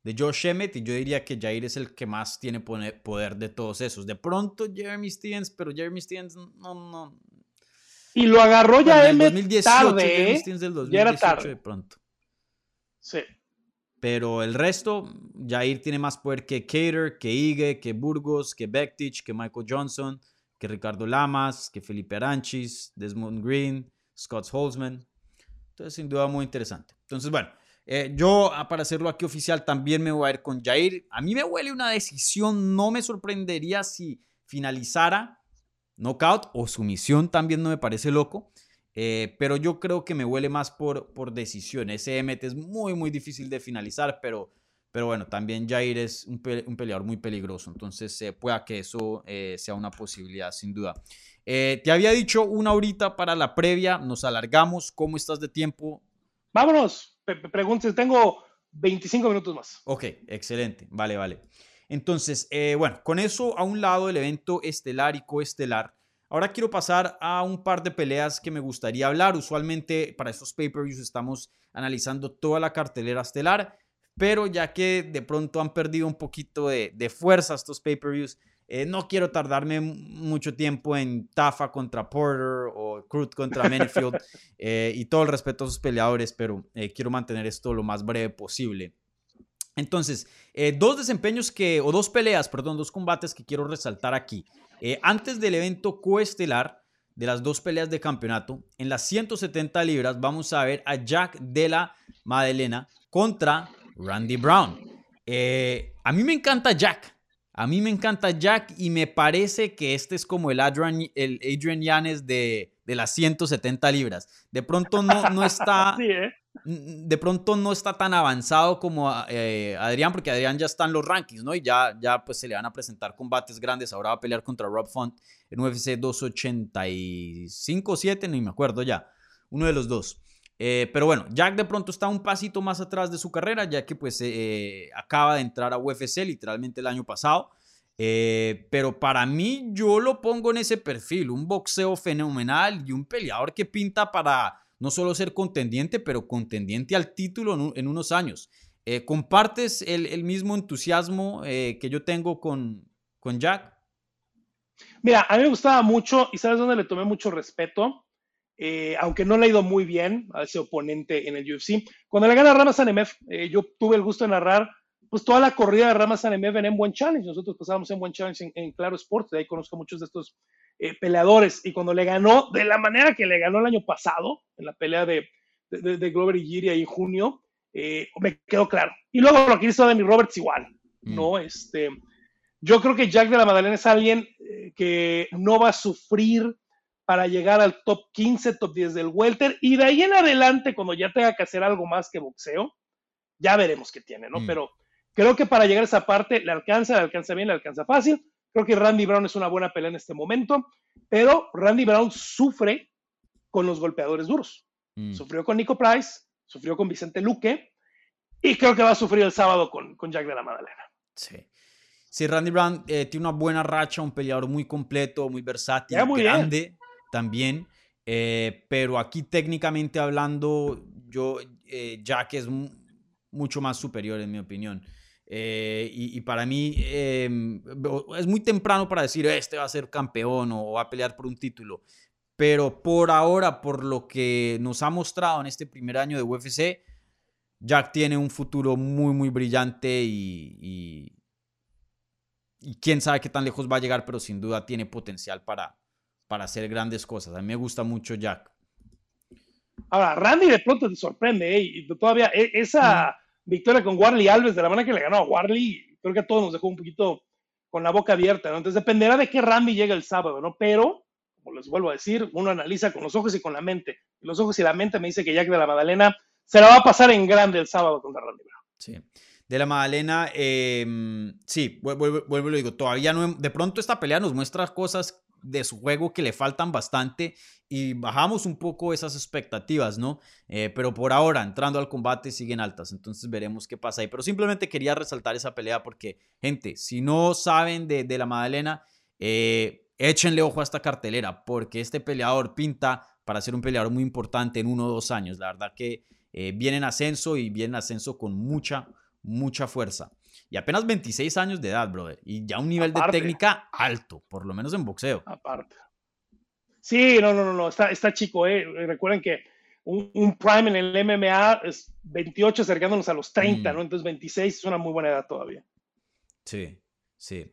Speaker 3: de Josh Emmett y yo diría que Jair es el que más tiene poder de todos esos. De pronto Jeremy Stevens, pero Jeremy Stevens no... no.
Speaker 4: Y lo agarró ya Emmett 2018, tarde, Jeremy ¿eh? Stevens
Speaker 3: del 2018 ya era tarde. de pronto.
Speaker 4: Sí.
Speaker 3: Pero el resto, Jair tiene más poder que Cater, que Ige, que Burgos, que Bektic, que Michael Johnson, que Ricardo Lamas, que Felipe Aranchis, Desmond Green, Scott Holzman. Entonces, sin duda, muy interesante. Entonces, bueno, eh, yo ah, para hacerlo aquí oficial también me voy a ir con Jair. A mí me huele una decisión, no me sorprendería si finalizara knockout o sumisión, también no me parece loco. Eh, pero yo creo que me huele más por, por decisión. Ese MT es muy, muy difícil de finalizar, pero, pero bueno, también Jair es un, peleador muy peligroso. Entonces, eh, pueda que eso sea una posibilidad, sin duda. Eh, te había dicho una horita para la previa, nos alargamos. ¿Cómo estás de tiempo?
Speaker 4: Vámonos, pregúntate, tengo 25 minutos más.
Speaker 3: Ok, excelente, vale, vale. Entonces, eh, bueno, con eso a un lado el evento estelar y coestelar. Ahora quiero pasar a un par de peleas que me gustaría hablar. Usualmente para estos pay-per-views estamos analizando toda la cartelera estelar, pero ya que de pronto han perdido un poquito de, de fuerza estos pay-per-views, eh, no quiero tardarme mucho tiempo en Tafa contra Porter o Cruz contra Menfield eh, y todo el respeto a sus peleadores, pero eh, quiero mantener esto lo más breve posible. Entonces, dos desempeños que, o dos peleas, perdón, dos combates que quiero resaltar aquí. antes del evento coestelar de las dos peleas de campeonato, en las 170 libras vamos a ver a Jack de la Madelena contra Randy Brown. a mí me encanta Jack. A mí me encanta Jack y me parece que este es como el Adrian, el Adrian Yanes de, de las 170 libras. De pronto no, no está... ¿eh? De pronto no está tan avanzado como eh, Adrián, porque Adrián ya está en los rankings, ¿no? Y ya, ya pues se le van a presentar combates grandes. Ahora va a pelear contra Rob Font en UFC 285 7, ni me acuerdo ya. Uno de los dos. Eh, pero bueno, Jack de pronto está un pasito más atrás de su carrera, ya que pues eh, acaba de entrar a UFC literalmente el año pasado. Eh, pero para mí yo lo pongo en ese perfil, un boxeo fenomenal y un peleador que pinta para no solo ser contendiente, pero contendiente al título en, unos años. ¿Compartes el, mismo entusiasmo que yo tengo con, con Jack?
Speaker 4: Mira, a mí me gustaba mucho y sabes dónde le tomé mucho respeto eh, aunque no le ha ido muy bien a ese oponente en el UFC. Cuando le gana Rama Sanemev, eh, yo tuve el gusto de narrar pues toda la corrida de ramas en ven en Buen Challenge. Nosotros pasábamos en Buen Challenge en, Claro Sports, de ahí conozco muchos de estos eh, peleadores. Y cuando le ganó, de la manera que le ganó el año pasado, en la pelea de, de, Glover y Giri ahí en junio, eh, me quedó claro. Y luego lo que hizo Danny Roberts igual, mm. ¿no? Este, yo creo que Jack de la Madalena es alguien eh, que no va a sufrir para llegar al top 15, top 10 del welter, y de ahí en adelante, cuando ya tenga que hacer algo más que boxeo, ya veremos qué tiene, ¿no? Mm. Pero creo que para llegar a esa parte le alcanza, le alcanza bien, le alcanza fácil. Creo que Randy Brown es una buena pelea en este momento, pero Randy Brown sufre con los golpeadores duros. Mm. Sufrió con Nico Price, sufrió con Vicente Luque, y creo que va a sufrir el sábado con, con Jack de la Madalena.
Speaker 3: Sí. Sí, Randy Brown eh, tiene una buena racha, un peleador muy completo, muy versátil, grande también. Eh, pero aquí técnicamente hablando, yo, eh, Jack es mucho más superior en mi opinión. Eh, y, para mí em, es muy temprano para decir este va a ser campeón o va a pelear por un título. Pero por ahora, por lo que nos ha mostrado en este primer año de UFC, Jack tiene un futuro muy, muy brillante y, y, y quién sabe qué tan lejos va a llegar, pero sin duda tiene potencial para, para hacer grandes cosas. A mí me gusta mucho Jack.
Speaker 4: Ahora, Randy de pronto te sorprende, ¿eh? y todavía e, esa victoria con Warley Alves, de la manera que le ganó a Warley, creo que a todos nos dejó un poquito con la boca abierta, ¿no? Entonces dependerá de qué Randy llegue el sábado, ¿no? Pero, como les vuelvo a decir, uno analiza con los ojos y con la mente. los ojos y la mente me dice que Jack de la Madalena se la va a pasar en grande el sábado contra Randy Brown.
Speaker 3: Sí. De la Madalena, em, sí, vuelvo, vuelvo, lo digo, todavía no, de pronto esta pelea nos muestra cosas de su juego que le faltan bastante y bajamos un poco esas expectativas, ¿no? Eh, pero por ahora, entrando al combate, siguen altas, entonces veremos qué pasa ahí. Pero simplemente quería resaltar esa pelea porque, gente, si no saben de, la Madalena, eh, échenle ojo a esta cartelera porque este peleador pinta para ser un peleador muy importante en uno o dos años. La verdad que eh, viene en ascenso y viene en ascenso con mucha, mucha fuerza. Y apenas 26 años de edad, brother. Y ya un nivel de técnica alto, por lo menos en boxeo.
Speaker 4: Aparte. Sí, no, no, no, Está, está chico, ¿eh? Recuerden que un, prime en el MMA es 28 acercándonos a los 30, mm. ¿no? Entonces 26 es una muy buena edad todavía.
Speaker 3: Sí, sí.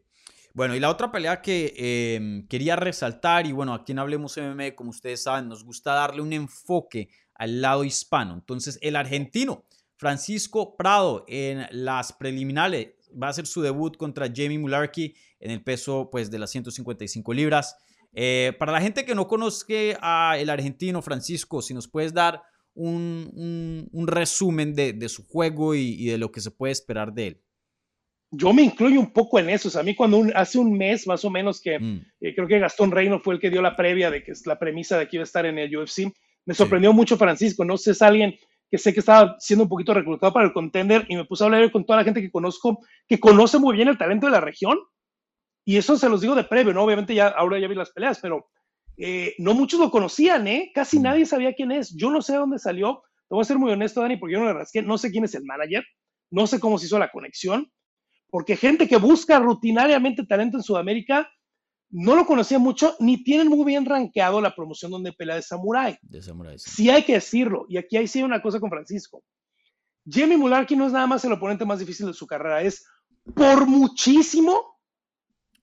Speaker 3: Bueno, y la otra pelea que em, quería resaltar, y bueno, aquí en Hablemos MMA, como ustedes saben, nos gusta darle un enfoque al lado hispano. Entonces, el argentino Francisco Prado en las preliminares va a hacer su debut contra Jamie Mularkey en el peso pues, de las 155 libras. Eh, para la gente que no conozca al argentino Francisco, si nos puedes dar un, resumen de, su juego y, de lo que se puede esperar de él.
Speaker 4: Yo me incluyo un poco en eso. a mí cuando hace un mes más o menos que mm. eh, creo que Gastón Reino fue el que dio la previa de que es la premisa de que iba a estar en el UFC, me sorprendió mucho Francisco. No sé, si es alguien que sé que estaba siendo un poquito reclutado para el contender y me puse a hablar con toda la gente que conozco, que conoce muy bien el talento de la región. Y eso se los digo de previo, ¿no? Obviamente ya ahora ya vi las peleas, pero eh, no muchos lo conocían, ¿eh? Casi mm. nadie sabía quién es. Yo no sé de dónde salió. Te voy a ser muy honesto, Dani, porque yo no le rasqué. No sé quién es el manager. No sé cómo se hizo la conexión. Porque gente que busca rutinariamente talento en Sudamérica no lo conocía mucho, ni tienen muy bien rankeado la promoción donde pelea de Samurai.
Speaker 3: De Samurai,
Speaker 4: sí. hay que decirlo, y aquí hay sí una cosa con Francisco. Jamie Mularkey no es nada más el oponente más difícil de su carrera, es por muchísimo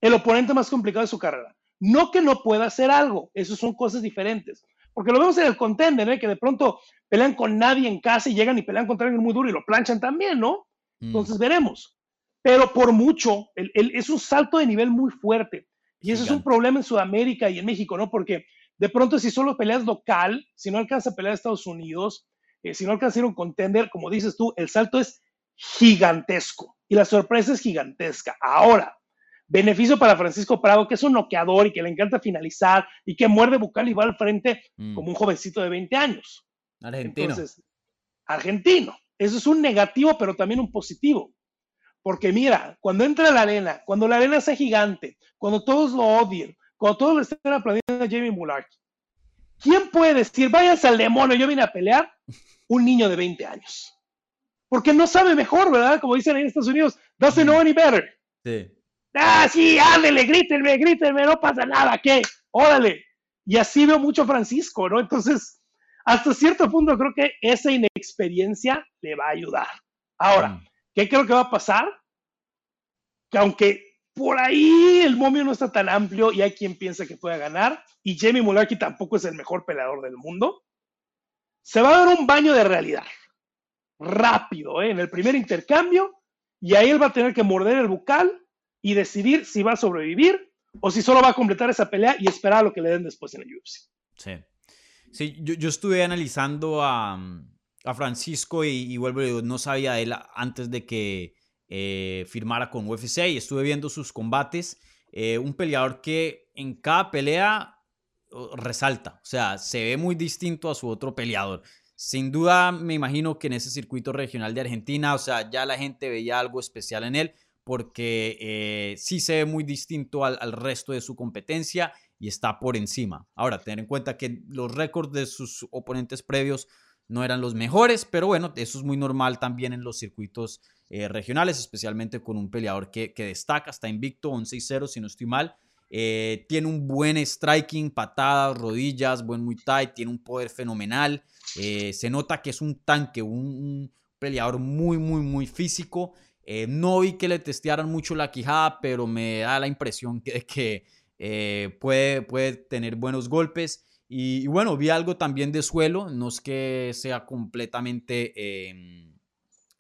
Speaker 4: el oponente más complicado de su carrera. No que no pueda hacer algo, eso son cosas diferentes. Porque lo vemos en el contender, ¿eh? que de pronto pelean con nadie en casa y llegan y pelean contra alguien muy duro y lo planchan también, ¿no? Mm. Entonces veremos. Pero por mucho, es un salto de nivel muy fuerte. Y eso es un problema en Sudamérica y en México, ¿no? Porque de pronto si solo peleas local, si no alcanza a pelear a Estados Unidos, eh, si no alcanza a ir a un contender, como dices tú, el salto es gigantesco y la sorpresa es gigantesca. Ahora, beneficio para Francisco Prado, que es un noqueador y que le encanta finalizar y que muerde bucal y va al frente mm. como un jovencito de 20 años.
Speaker 3: Argentino. Entonces,
Speaker 4: argentino. Eso es un negativo, pero también un positivo. Porque mira, cuando entra la arena, cuando la arena sea gigante, cuando todos lo odien, cuando todos le estén aplaudiendo a Jamie Mularkey, ¿quién puede decir, váyanse al demonio, yo vine a pelear? Un niño de 20 años. Porque no sabe mejor, ¿verdad? Como dicen en Estados Unidos, doesn't know any better.
Speaker 3: Sí.
Speaker 4: Ah, sí, ándele, grítenme, grítenme, no pasa nada, ¿qué? Órale. Y así veo mucho Francisco, ¿no? Entonces, hasta cierto punto creo que esa inexperiencia le va a ayudar. Ahora, mm ¿Qué creo que va a pasar? Que aunque por ahí el momio no está tan amplio y hay quien piensa que pueda ganar, y Jamie Mularkey tampoco es el mejor peleador del mundo, se va a dar un baño de realidad. Rápido, ¿eh? en el primer intercambio, y ahí él va a tener que morder el bucal y decidir si va a sobrevivir o si solo va a completar esa pelea y esperar a lo que le den después en el UFC.
Speaker 3: Sí. Sí, yo, estuve analizando a, Francisco y, vuelvo, no sabía de él antes de que eh, firmara con UFC y estuve viendo sus combates. Eh, un peleador que en cada pelea resalta, o sea, se ve muy distinto a su otro peleador. Sin duda, me imagino que en ese circuito regional de Argentina, o sea, ya la gente veía algo especial en él porque eh, sí se ve muy distinto al, resto de su competencia y está por encima. Ahora, tener en cuenta que los récords de sus oponentes previos no eran los mejores, pero bueno, eso es muy normal también en los circuitos eh, regionales, especialmente con un peleador que, destaca, está invicto, 11-0 si no estoy mal. Eh, tiene un buen striking, patadas, rodillas, buen muy tight, tiene un poder fenomenal. se nota que es un tanque, un peleador muy, muy, muy físico. Eh, no vi que le testearan mucho la quijada, pero me da la impresión de que eh, puede, puede tener buenos golpes. Y, bueno, vi algo también de suelo, no es que sea completamente em,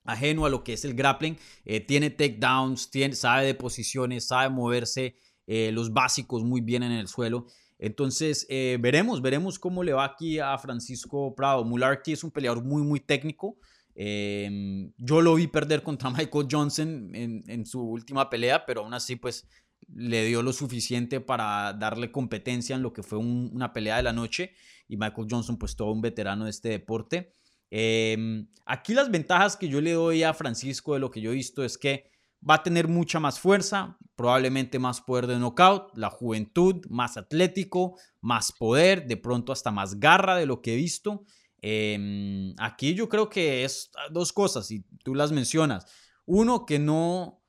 Speaker 3: ajeno a lo que es el grappling. Eh, tiene takedowns, sabe de posiciones, sabe moverse los básicos muy bien en el suelo. Entonces, veremos, veremos cómo le va aquí a Francisco Prado. Mularkey es un peleador muy, muy técnico. Em, yo lo vi perder contra Michael Johnson en, su última pelea, pero aún así pues le dio lo suficiente para darle competencia en lo que fue una pelea de la noche y Michael Johnson pues todo un veterano de este deporte. Em, aquí las ventajas que yo le doy a Francisco de lo que yo he visto es que va a tener mucha más fuerza, probablemente más poder de knockout, la juventud, más atlético, más poder, de pronto hasta más garra de lo que he visto. Em, aquí yo creo que es dos cosas, y tú las mencionas. Uno, que no,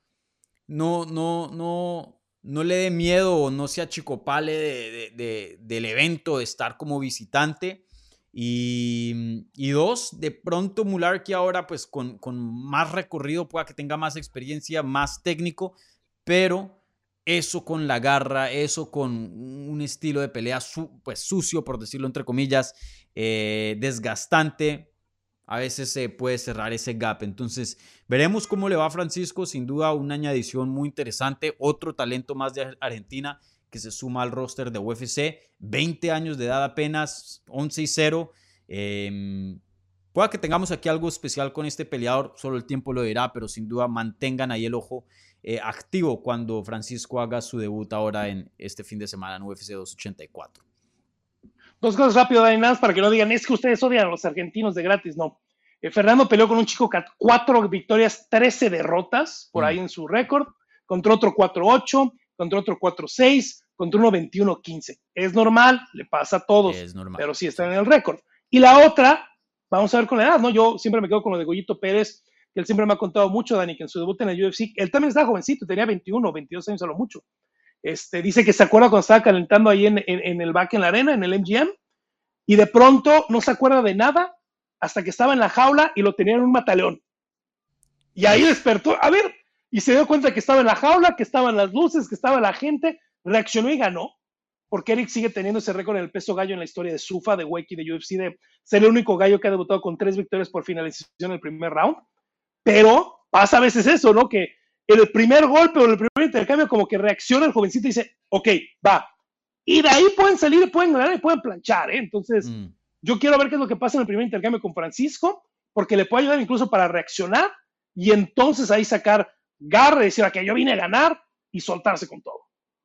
Speaker 3: no, no, no, no le dé miedo o no se achicopale de, del evento, de estar como visitante. Y, y, dos, de pronto Mularkey ahora pues con, con, más recorrido pueda que tenga más experiencia, más técnico, pero eso con la garra, eso con un estilo de pelea pues sucio, por decirlo entre comillas, eh, desgastante, a veces se puede cerrar ese gap. Entonces, veremos cómo le va a Francisco, sin duda una añadición muy interesante, otro talento más de Argentina que se suma al roster de UFC, 20 años de edad apenas, 11 y 0. Em, pueda que tengamos aquí algo especial con este peleador, solo el tiempo lo dirá, pero sin duda mantengan ahí el ojo eh, activo cuando Francisco haga su debut ahora en este fin de semana en UFC 284.
Speaker 4: Dos cosas rápido, Dainas, para que no digan, es que ustedes odian a los argentinos de gratis. No. Eh, Fernando peleó con un chico cuatro victorias, 13 derrotas por ahí mm. en su récord, contra otro 4-8, contra otro 4-6, contra uno 21-15. Es normal, le pasa a todos, es normal. pero sí está en el récord. Y la otra, vamos a ver con la edad, ¿no? Yo siempre me quedo con lo de Goyito Pérez, que él siempre me ha contado mucho, Dani, que en su debut en el UFC, él también estaba jovencito, tenía 21, 22 años a lo mucho. Este, dice que se acuerda cuando estaba calentando ahí en, el back en la arena, en el MGM, y de pronto no se acuerda de nada hasta que estaba en la jaula y lo tenía en un mataleón. Y ahí despertó, a ver, y se dio cuenta que estaba en la jaula, que estaban las luces, que estaba la gente, reaccionó y ganó, porque Eric sigue teniendo ese récord en el peso gallo en la historia de Sufa, de Wakey, de UFC, de ser el único gallo que ha debutado con tres victorias por finalización en el primer round. Pero pasa a veces eso, ¿no? Que en el primer golpe o en el primer intercambio como que reacciona el jovencito y dice, ok, va. Y de ahí pueden salir, pueden ganar y pueden planchar, ¿eh? Entonces, mm. yo quiero ver qué es lo que pasa en el primer intercambio con Francisco, porque le puede ayudar incluso para reaccionar y entonces ahí sacar garra y decir, que yo vine a ganar y soltarse con todo.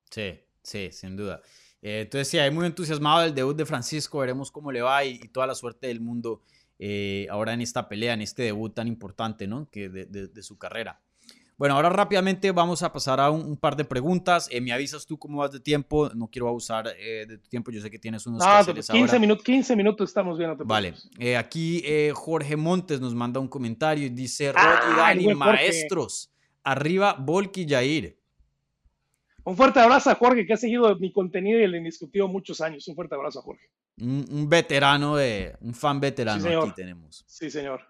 Speaker 3: Sí, sí, sin duda. Eh, entonces, sí, hay muy entusiasmado del debut de Francisco, veremos cómo le va y, toda la suerte del mundo eh, ahora en esta pelea, en este debut tan importante, ¿no? Que de su carrera. Bueno, ahora rápidamente vamos a pasar a un, par de preguntas. Eh, me avisas tú cómo vas de tiempo. No quiero abusar eh, de tu tiempo. Yo sé que tienes unos.
Speaker 4: Ah, 15 minutos, 15 minutos estamos viendo.
Speaker 3: vale. Eh, aquí Jorge Montes nos manda un comentario y dice: Rod y Dani, maestros. Arriba, Volky y Jair.
Speaker 4: Un fuerte abrazo a Jorge, que ha seguido mi contenido y el indiscutido muchos años. Un fuerte abrazo a Jorge.
Speaker 3: Un, veterano, de, un fan veterano aquí tenemos.
Speaker 4: Sí, señor.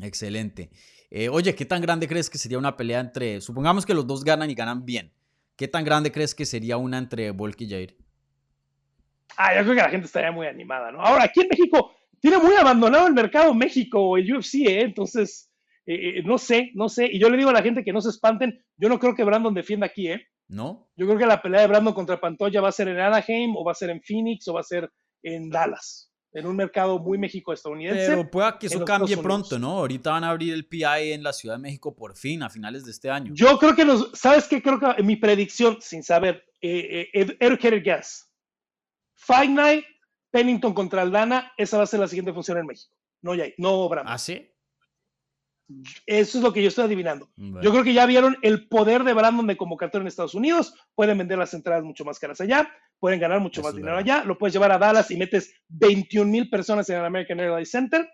Speaker 3: Excelente. Eh, oye, ¿qué tan grande crees que sería una pelea entre, supongamos que los dos ganan y ganan bien, ¿qué tan grande crees que sería una entre Volk y Jair?
Speaker 4: Ah, yo creo que la gente estaría muy animada, ¿no? Ahora, aquí en México, tiene muy abandonado el mercado México, el UFC, ¿eh? Entonces, eh, eh, no sé, no sé. Y yo le digo a la gente que no se espanten, yo no creo que Brandon defienda aquí, ¿eh?
Speaker 3: ¿No?
Speaker 4: Yo creo que la pelea de Brandon contra Pantoya va a ser en Anaheim, o va a ser en Phoenix, o va a ser en Dallas, en un mercado muy México-estadounidense.
Speaker 3: Pero pueda que eso
Speaker 4: los
Speaker 3: cambie pronto, ¿no? Ahorita van a abrir el PI en la Ciudad de México por fin, a finales de este año.
Speaker 4: Yo creo que nos, ¿sabes qué? Creo que mi predicción, sin saber, eh, eh, ed- educated guess. Fight Night, Pennington contra Aldana, esa va a ser la siguiente función en México. No, ya, no Brandon.
Speaker 3: ¿Ah, sí?
Speaker 4: Eso es lo que yo estoy adivinando.
Speaker 3: Bueno.
Speaker 4: Yo creo que ya vieron el poder de Brandon de convocatoria en Estados Unidos. Pueden vender las entradas mucho más caras allá, pueden ganar mucho
Speaker 3: Eso
Speaker 4: más dinero
Speaker 3: verdad.
Speaker 4: allá. Lo puedes llevar a Dallas y metes 21 mil personas en el American Airlines Center.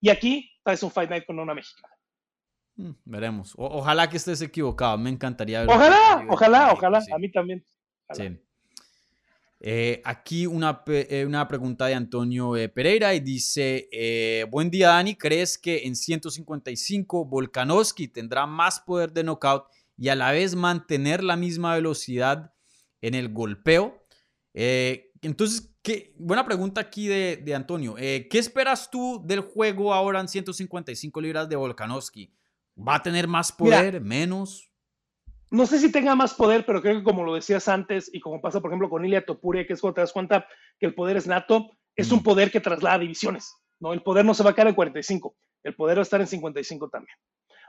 Speaker 4: Y aquí traes un Fight Night con una mexicana.
Speaker 3: Mm, veremos. O- ojalá que estés equivocado. Me encantaría ver.
Speaker 4: Ojalá, ojalá, ojalá. A mí también. Ojalá.
Speaker 3: Sí. Eh, aquí una, eh, una pregunta de Antonio eh, Pereira y dice, eh, buen día Dani, ¿crees que en 155 Volkanovski tendrá más poder de knockout y a la vez mantener la misma velocidad en el golpeo? Eh, entonces, ¿qué? buena pregunta aquí de, de Antonio. ¿Qué esperas tú del juego ahora en 155 libras de Volkanovski? ¿Va a tener más
Speaker 4: Mira.
Speaker 3: poder, menos?
Speaker 4: No sé si tenga más poder, pero creo que como lo decías antes y como pasa, por ejemplo, con Ilia Topuria, que es cuando te das cuenta que el poder es nato, es
Speaker 3: Mm.
Speaker 4: un poder que traslada divisiones. ¿no? El poder no se va a quedar en 45, el poder va a estar en 55 también.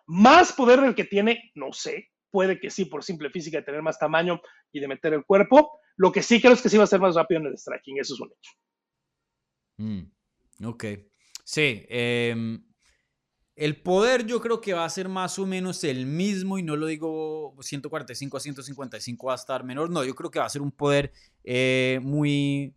Speaker 4: Más poder del que tiene, no sé, puede que sí, por simple física, de tener más tamaño y de meter el cuerpo. Lo que sí creo es que sí va a ser más rápido en el striking, eso es un hecho.
Speaker 3: Mm, ok. Sí. em, el poder yo creo que va a ser más o menos el mismo y no lo digo 145 a 155 va a estar menor. No, yo creo que va a ser un poder eh, muy,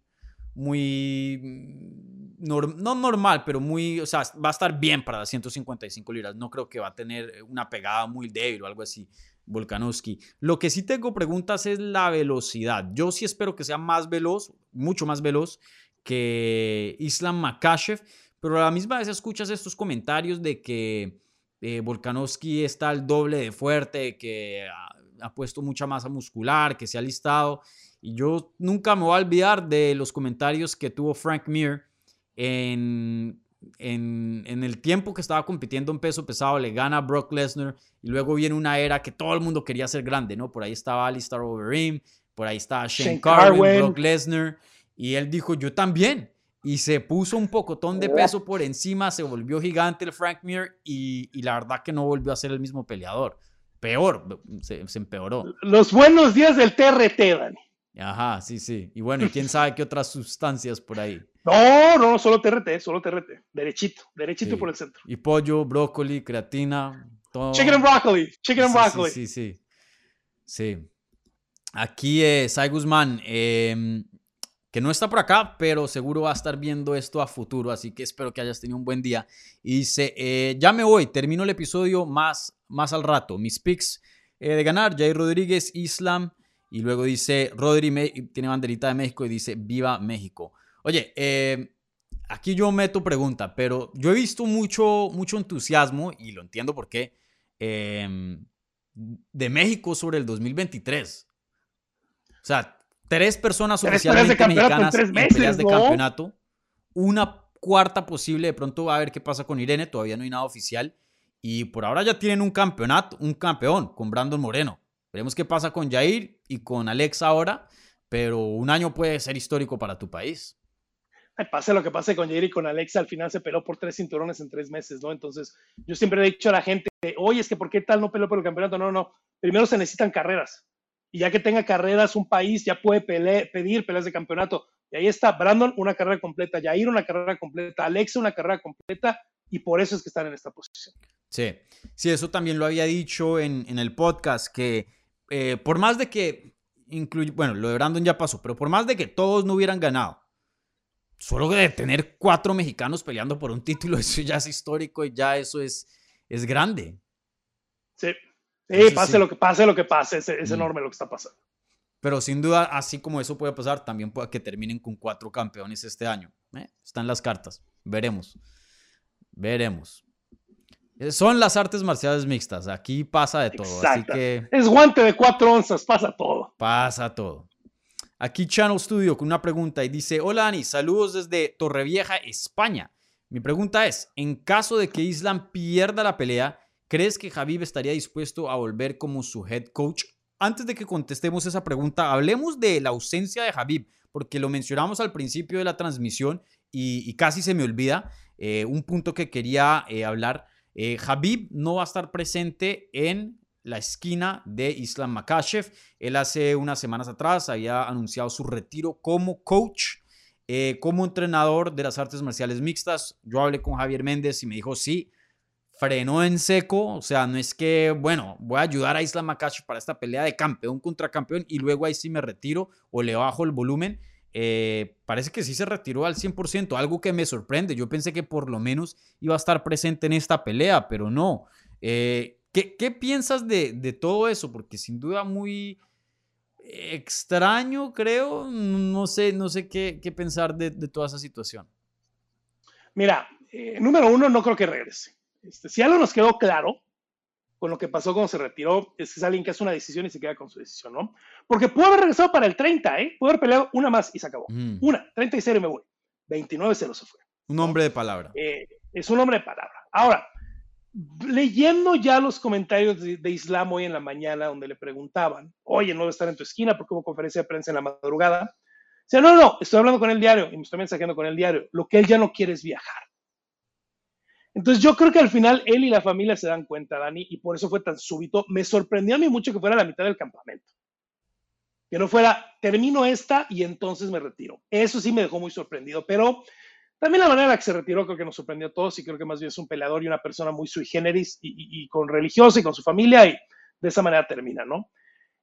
Speaker 3: muy, mm, no normal, pero muy, o sea, va a estar bien para las 155 libras. No creo que va a tener una pegada muy débil o algo así. Volkanovski. Lo que sí tengo preguntas es la velocidad. Yo sí espero que sea más veloz, mucho más veloz que Islam Makashev, pero a la misma vez escuchas estos comentarios de que eh, Volkanovski está al doble de fuerte, que ha, ha puesto mucha masa muscular, que se ha listado. Y yo nunca me voy a olvidar de los comentarios que tuvo Frank Mir en, en, en el tiempo que estaba compitiendo en peso pesado, le gana a Brock Lesnar y luego viene una era que todo el mundo quería ser grande, ¿no? Por ahí estaba Alistair Overeem, por ahí estaba Shane,
Speaker 4: Shane
Speaker 3: Carwin,
Speaker 4: Carwin.
Speaker 3: Brock Lesnar y él dijo, yo también. Y se puso un pocotón de peso por encima, se volvió gigante el Frank Mir y, y la verdad que no volvió a ser el mismo peleador. Peor, se, se empeoró.
Speaker 4: Los buenos días del TRT, Dani.
Speaker 3: Ajá, sí, sí. Y bueno, y quién sabe qué otras sustancias por ahí.
Speaker 4: No, no, solo TRT, solo TRT. Derechito, derechito
Speaker 3: Sí.
Speaker 4: por el centro.
Speaker 3: Y pollo, brócoli, creatina, todo.
Speaker 4: Chicken and broccoli, chicken and
Speaker 3: Sí,
Speaker 4: broccoli.
Speaker 3: Sí, sí, sí. Sí. Aquí, eh, Sai Guzmán, em, que no está por acá, pero seguro va a estar viendo esto a futuro, así que espero que hayas tenido un buen día. Y dice, eh, ya me voy, termino el episodio más, más al rato. Mis picks eh, de ganar, Jair Rodríguez, Islam, y luego dice, Rodri tiene banderita de México y dice, viva México. Oye, eh, aquí yo meto pregunta, pero yo he visto mucho, mucho entusiasmo, y lo entiendo por qué, em, de México sobre el 2023. O sea, tres personas
Speaker 4: Tres peleas de
Speaker 3: oficialmente
Speaker 4: campeonato en
Speaker 3: mexicanas
Speaker 4: tres
Speaker 3: en
Speaker 4: meses,
Speaker 3: peleas de
Speaker 4: ¿no?
Speaker 3: campeonato. Una cuarta posible, de pronto a ver qué pasa con Irene, todavía no hay nada oficial. Y por ahora ya tienen un campeonato, un campeón con Brandon Moreno. Veremos qué pasa con Jair y con Alex ahora, pero un año puede ser histórico para tu país.
Speaker 4: Ay, pase lo que pase con Jair y con Alexa, al final se peló por tres cinturones en tres meses, ¿no? Entonces, yo siempre he dicho a la gente, oye, es que ¿por qué tal no peleó por el campeonato? No, no, primero se necesitan carreras. Y ya que tenga carreras, un país ya puede pele- pedir peleas de campeonato. Y ahí está, Brandon, una carrera completa, Jair, una carrera completa, Alexa, una carrera completa, y por eso es que están en esta posición.
Speaker 3: Sí, sí, eso también lo había dicho en, en el podcast, que eh, por más de que, incluye, bueno, lo de Brandon ya pasó, pero por más de que todos no hubieran ganado, solo de tener cuatro mexicanos peleando por un título, eso ya es histórico y ya eso es, es grande.
Speaker 4: Sí, sí
Speaker 3: Eso
Speaker 4: pase
Speaker 3: sí.
Speaker 4: lo que pase, lo que pase, es, es
Speaker 3: Mm.
Speaker 4: enorme lo que está pasando.
Speaker 3: Pero sin duda, así como eso puede pasar, también puede que terminen con cuatro campeones este año. ¿eh? Están las cartas. Veremos. Veremos. Son las artes marciales mixtas. Aquí pasa de todo. Así
Speaker 4: Exacto.
Speaker 3: que
Speaker 4: Es guante de cuatro onzas, pasa todo.
Speaker 3: pasa todo. Aquí Channel Studio con una pregunta y dice, hola Ani, saludos desde Torrevieja, España. Mi pregunta es, en caso de que Islam pierda la pelea, ¿crees que Javib estaría dispuesto a volver como su head coach? Antes de que contestemos esa pregunta, hablemos de la ausencia de Javib, porque lo mencionamos al principio de la transmisión y, casi se me olvida eh, un punto que quería eh, hablar. Eh, no va a estar presente en la esquina de Islam Makashev. Él hace unas semanas atrás había anunciado su retiro como coach, eh, como entrenador de las artes marciales mixtas. Yo hablé con Javier Méndez y me dijo, sí, frenó en seco. O sea, no es que, bueno, voy a ayudar a Islam Makashev para esta pelea de campeón contra campeón y luego ahí sí me retiro o le bajo el volumen. Eh, parece que sí se retiró al 100%, algo que me sorprende. Yo pensé que por lo menos iba a estar presente en esta pelea, pero no. Eh, ¿qué, piensas de, todo eso? Porque sin duda muy extraño, creo. No sé, no sé qué, pensar de, de, toda esa situación.
Speaker 4: Mira, eh, número uno, no creo que regrese. Este, si algo nos quedó claro con lo que pasó cuando se retiró, es que es alguien que hace una decisión y se queda con su decisión, ¿no? Porque pudo haber regresado para el 30, ¿eh? Pudo haber peleado una más y se acabó. Mm. Una, 30 y 0 y me voy. 29 0 se fue.
Speaker 3: Un hombre de palabra.
Speaker 4: Eh, es un hombre de palabra. Ahora, leyendo ya los comentarios de, de, Islam hoy en la mañana, donde le preguntaban, oye, no a estar en tu esquina porque hubo conferencia de prensa en la madrugada. O sea, no, no, estoy hablando con el diario y me estoy mensajeando con el diario. Lo que él ya no quiere es viajar. Entonces yo creo que al final él y la familia se dan cuenta, Dani, y por eso fue tan súbito. Me sorprendió a mí mucho que fuera la mitad del campamento. Que no fuera, termino esta y entonces me retiro. Eso sí me dejó muy sorprendido, pero también la manera en la que se retiró creo que nos sorprendió a todos y creo que más bien es un peleador y una persona muy sui generis y, con religiosa y con su familia y de esa manera termina, ¿no?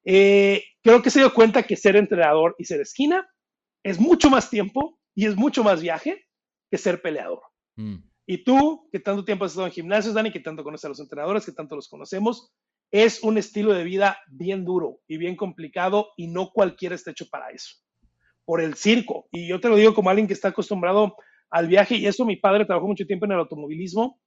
Speaker 4: Eh, creo que se dio cuenta que ser entrenador y ser esquina es mucho más tiempo y es mucho más viaje que ser peleador. Mm. Y tú, que tanto tiempo has estado en gimnasios, Dani, que tanto conoces a los entrenadores, que tanto los conocemos, es un estilo de vida bien duro y bien complicado y no cualquiera está hecho para eso. Por el circo. Y yo te lo digo como alguien que está acostumbrado al viaje y eso mi padre trabajó mucho tiempo en el automovilismo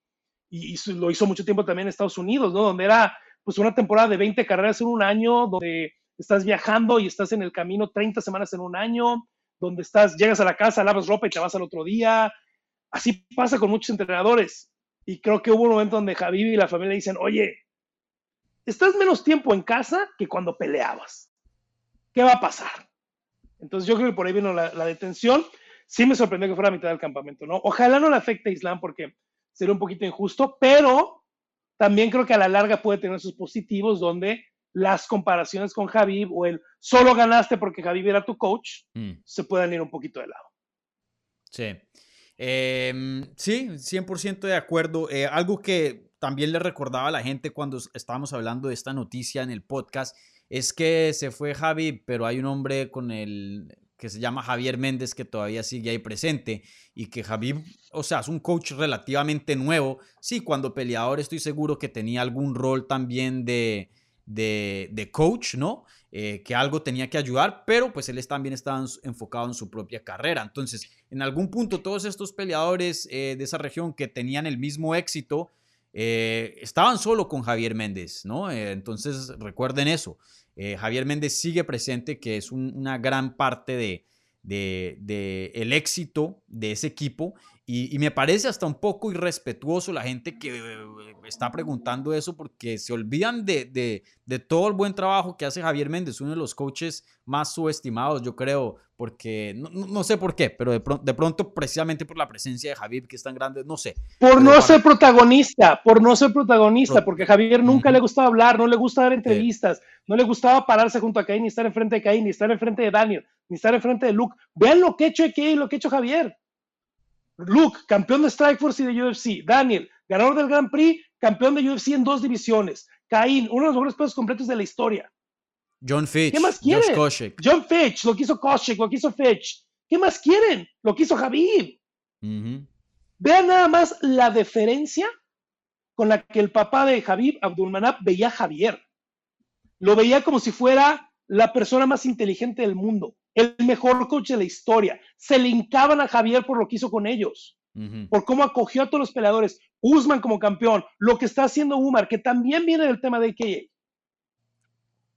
Speaker 4: y, lo hizo mucho tiempo también en Estados Unidos, ¿no? Donde era pues una temporada de 20 carreras en un año, donde estás viajando y estás en el camino 30 semanas en un año, donde estás, llegas a la casa, lavas ropa y te vas al otro día, Así pasa con muchos entrenadores. Y creo que hubo un momento donde Javi y la familia dicen, oye, estás menos tiempo en casa que cuando peleabas. ¿Qué va a pasar? Entonces yo creo que por ahí vino la, la detención. Sí me sorprendió que fuera a mitad del campamento, ¿no? Ojalá no le afecte a Islam porque sería un poquito injusto, pero también creo que a la larga puede tener sus positivos donde las comparaciones con Javi o el solo ganaste porque Javi era tu coach, mm. se puedan ir un poquito de lado.
Speaker 3: Sí. Eh, sí, 100% de acuerdo. Eh, algo que también le recordaba a la gente cuando estábamos hablando de esta noticia en el podcast es que se fue Javi, pero hay un hombre con el que se llama Javier Méndez que todavía sigue ahí presente y que Javi, o sea, es un coach relativamente nuevo. Sí, cuando peleador estoy seguro que tenía algún rol también de, de, de coach, ¿no? Eh, que algo tenía que ayudar, pero pues él también estaba enfocado en su propia carrera. Entonces, en algún punto todos estos peleadores eh, de esa región que tenían el mismo éxito, eh, estaban solo con Javier Méndez, ¿no? Entonces, recuerden eso. Javier Méndez sigue presente, que es un, una gran parte de, de, el éxito de ese equipo y, y, me parece hasta un poco irrespetuoso la gente que eh, está preguntando eso porque se olvidan de, de, de, todo el buen trabajo que hace Javier Méndez, uno de los coaches más subestimados, yo creo, porque no, no sé por qué, pero de pronto, de pronto, precisamente por la presencia de Javier, que es tan grande, no sé.
Speaker 4: Por no para... ser protagonista, por no ser protagonista, Pro... porque a Javier nunca uh -huh. le gustaba hablar, no le gusta dar entrevistas, no le gustaba pararse junto a Caín, ni estar enfrente de Caín, ni estar enfrente de Daniel, ni estar enfrente de Luke. Vean lo que ha hecho y lo que ha hecho Javier. Luke, campeón de Strikeforce y de UFC. Daniel, ganador del Grand Prix, campeón de UFC en dos divisiones. Caín, uno de los mejores pesos completos de la historia.
Speaker 3: John Fitch.
Speaker 4: ¿Qué más quieren?
Speaker 3: Koscheck.
Speaker 4: John Fitch, lo quiso Koscheck, lo quiso Fitch. ¿Qué más quieren? Lo quiso Javid. Uh -huh. Vean nada más la deferencia con la que el papá de Javib, Abdulmanap, veía a Javier. Lo veía como si fuera la persona más inteligente del mundo el mejor coach de la historia. Se le hincaban a Javier por lo que hizo con ellos, uh -huh. por cómo acogió a todos los peleadores, Usman como campeón, lo que está haciendo Umar, que también viene del tema de que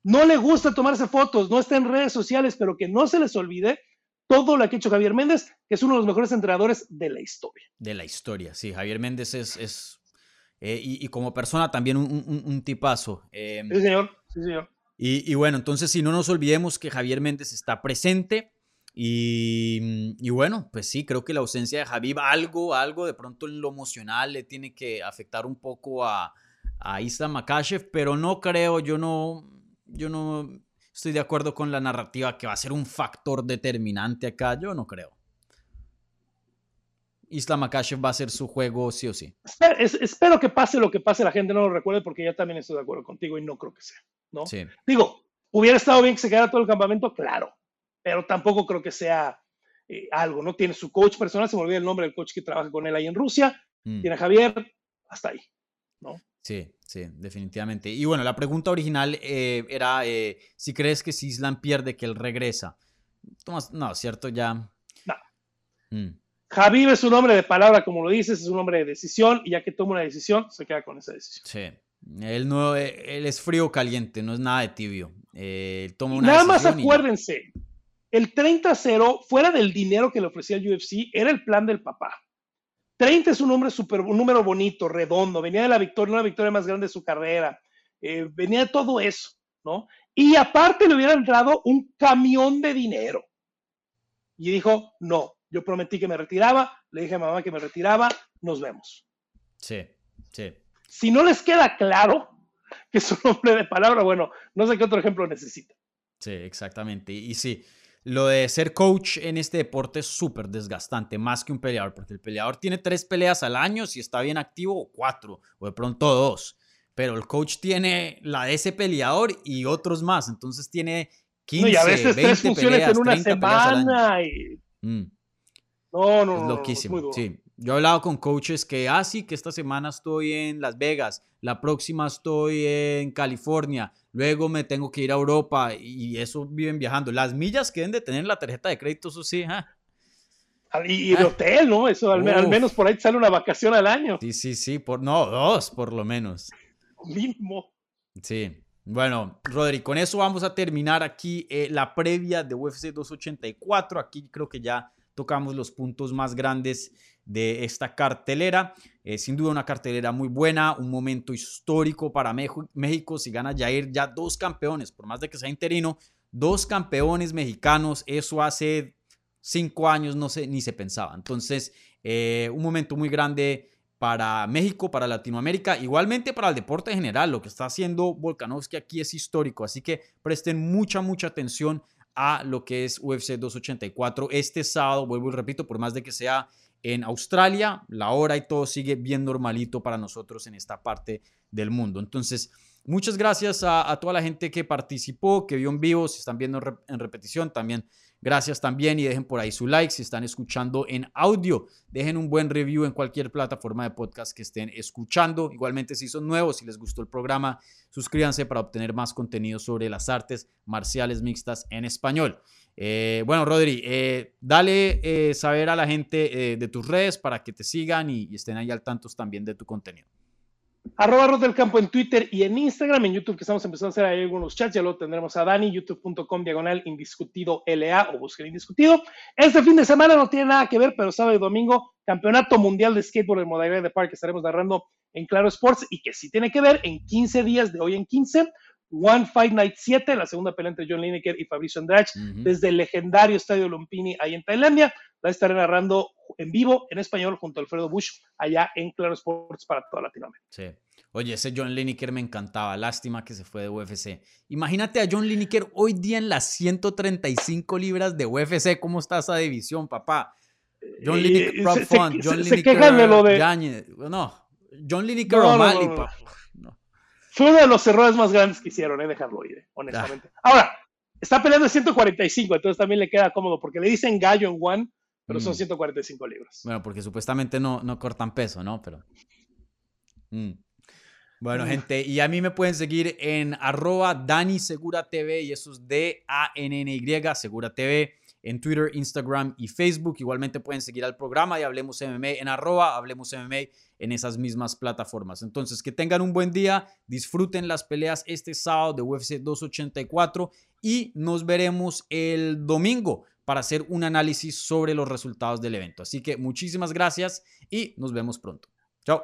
Speaker 4: no le gusta tomarse fotos, no está en redes sociales, pero que no se les olvide todo lo que ha hecho Javier Méndez, que es uno de los mejores entrenadores de la historia.
Speaker 3: De la historia, sí. Javier Méndez es, es eh, y, como persona también un, tipazo.
Speaker 4: Em, sí, señor. Sí, señor.
Speaker 3: Y, bueno, entonces si no nos olvidemos que Javier Méndez está presente. Y, bueno, pues sí, creo que la ausencia de Javier, algo, algo de pronto en lo emocional le tiene que afectar un poco a, a Islam Makashev, pero no creo, yo no, yo no estoy de acuerdo con la narrativa que va a ser un factor determinante acá, yo no creo. Islam Makashev va a ser su juego sí o sí.
Speaker 4: Espero, que pase lo que pase, la gente no lo recuerde porque yo también estoy de acuerdo contigo y no creo que sea, ¿no? Digo, hubiera estado bien que se quedara todo el campamento, claro, pero tampoco creo que sea eh, algo, ¿no? Tiene su coach personal, se me olvida el nombre del coach que trabaja con él ahí en Rusia, mm. tiene a Javier, hasta ahí, ¿no?
Speaker 3: Sí, sí, definitivamente. Y bueno, la pregunta original eh, era eh, si crees que si Islam pierde, que él regresa. no, ¿cierto? Ya.
Speaker 4: No. Mm. Javier es un hombre de palabra, como lo dices, es un hombre de decisión, y ya que toma una decisión, se queda con esa decisión.
Speaker 3: Sí. Él, no, él es frío caliente, no es nada de tibio. Eh, toma
Speaker 4: una nada más acuérdense, el 30-0, fuera del dinero que le ofrecía el UFC, era el plan del papá. 30 es un, hombre super, un número bonito, redondo, venía de la victoria, una victoria más grande de su carrera, eh, venía de todo eso, ¿no? Y aparte le hubiera entrado un camión de dinero. Y dijo, no, yo prometí que me retiraba, le dije a mamá que me retiraba, nos vemos.
Speaker 3: Sí, sí.
Speaker 4: Si no les queda claro que es un hombre de palabra, bueno, no sé qué otro ejemplo necesita.
Speaker 3: Sí, exactamente. Y sí, lo de ser coach en este deporte es súper desgastante, más que un peleador, porque el peleador tiene tres peleas al año, si está bien activo, o cuatro, o de pronto dos. Pero el coach tiene la de ese peleador y otros más, entonces tiene 15, no, y a veces 20 tres funciones peleas, en una semana y... Mm.
Speaker 4: No, no,
Speaker 3: no. loquísimo. sí. Yo he hablado con coaches que, ah, sí, que esta semana estoy en Las Vegas, la próxima estoy en California, luego me tengo que ir a Europa y eso viven viajando. Las millas que deben de tener la tarjeta de crédito, eso sí,
Speaker 4: ah, Y, de hotel, ¿no? Eso al, menos por ahí sale una vacación al año.
Speaker 3: Sí, sí, sí, por, no, dos por lo menos.
Speaker 4: Mismo.
Speaker 3: Sí. Bueno, Rodri, con eso vamos a terminar aquí eh, la previa de UFC 284. Aquí creo que ya tocamos los puntos más grandes de esta cartelera. Eh, sin duda una cartelera muy buena, un momento histórico para México. Si gana Jair, ya dos campeones, por más de que sea interino, dos campeones mexicanos, eso hace cinco años no sé, ni se pensaba. Entonces, eh, un momento muy grande para México, para Latinoamérica, igualmente para el deporte en general. Lo que está haciendo Volkanovski aquí es histórico, así que presten mucha, mucha atención a lo que es UFC 284 este sábado, vuelvo y repito, por más de que sea en Australia, la hora y todo sigue bien normalito para nosotros en esta parte del mundo. Entonces, muchas gracias a, toda la gente que participó, que vio en vivo, si están viendo en repetición, también Gracias también y dejen por ahí su like si están escuchando en audio. Dejen un buen review en cualquier plataforma de podcast que estén escuchando. Igualmente si son nuevos, si les gustó el programa, suscríbanse para obtener más contenido sobre las artes marciales mixtas en español. Eh, bueno, Rodri, eh, dale eh, saber a la gente de tus redes para que te sigan y, y estén ahí al tanto también de tu contenido.
Speaker 4: Arroba del Campo en Twitter y en Instagram, en YouTube, que estamos empezando a hacer ahí algunos chats, ya lo tendremos a Dani, youtube.com diagonal indiscutido LA o busquen indiscutido. Este fin de semana no tiene nada que ver, pero sábado y domingo, Campeonato Mundial de Skateboard en modalidad de parque, estaremos narrando en Claro Sports y que sí tiene que ver en 15 días de hoy en 15, One Fight Night 7, la segunda pelea entre John Lineker y Fabricio Andrade, desde el legendario Estadio Lumpini ahí en Tailandia. La estaré narrando en vivo, en español, junto a Alfredo Bush, allá en Claro Sports para toda Latinoamérica.
Speaker 3: Sí. Oye, ese John Lineker me encantaba. Lástima que se fue de UFC. Imagínate a John Lineker hoy día en las 135 libras de UFC. ¿Cómo está esa división, papá? John Lineker, eh, se, John Lineker, de. No, John Lineker O'Malley, papá.
Speaker 4: Fue uno de los errores más grandes que hicieron, eh, dejarlo ir, eh, honestamente. Ahora, está peleando en 145, entonces también le queda cómodo, porque le dicen gallo en one, pero son 145 mm. libras.
Speaker 3: Bueno, porque supuestamente no, no cortan peso, ¿no? Pero. Mm. Bueno, gente, y a mí me pueden seguir en arroba Dani Segura TV, y eso es D-A-N-N-Y, Segura TV, en Twitter, Instagram y Facebook. Igualmente pueden seguir al programa de Hablemos MMA en arroba Hablemos MMA en esas mismas plataformas. Entonces, que tengan un buen día, disfruten las peleas este sábado de UFC 284 y nos veremos el domingo para hacer un análisis sobre los resultados del evento. Así que muchísimas gracias y nos vemos pronto. Chao.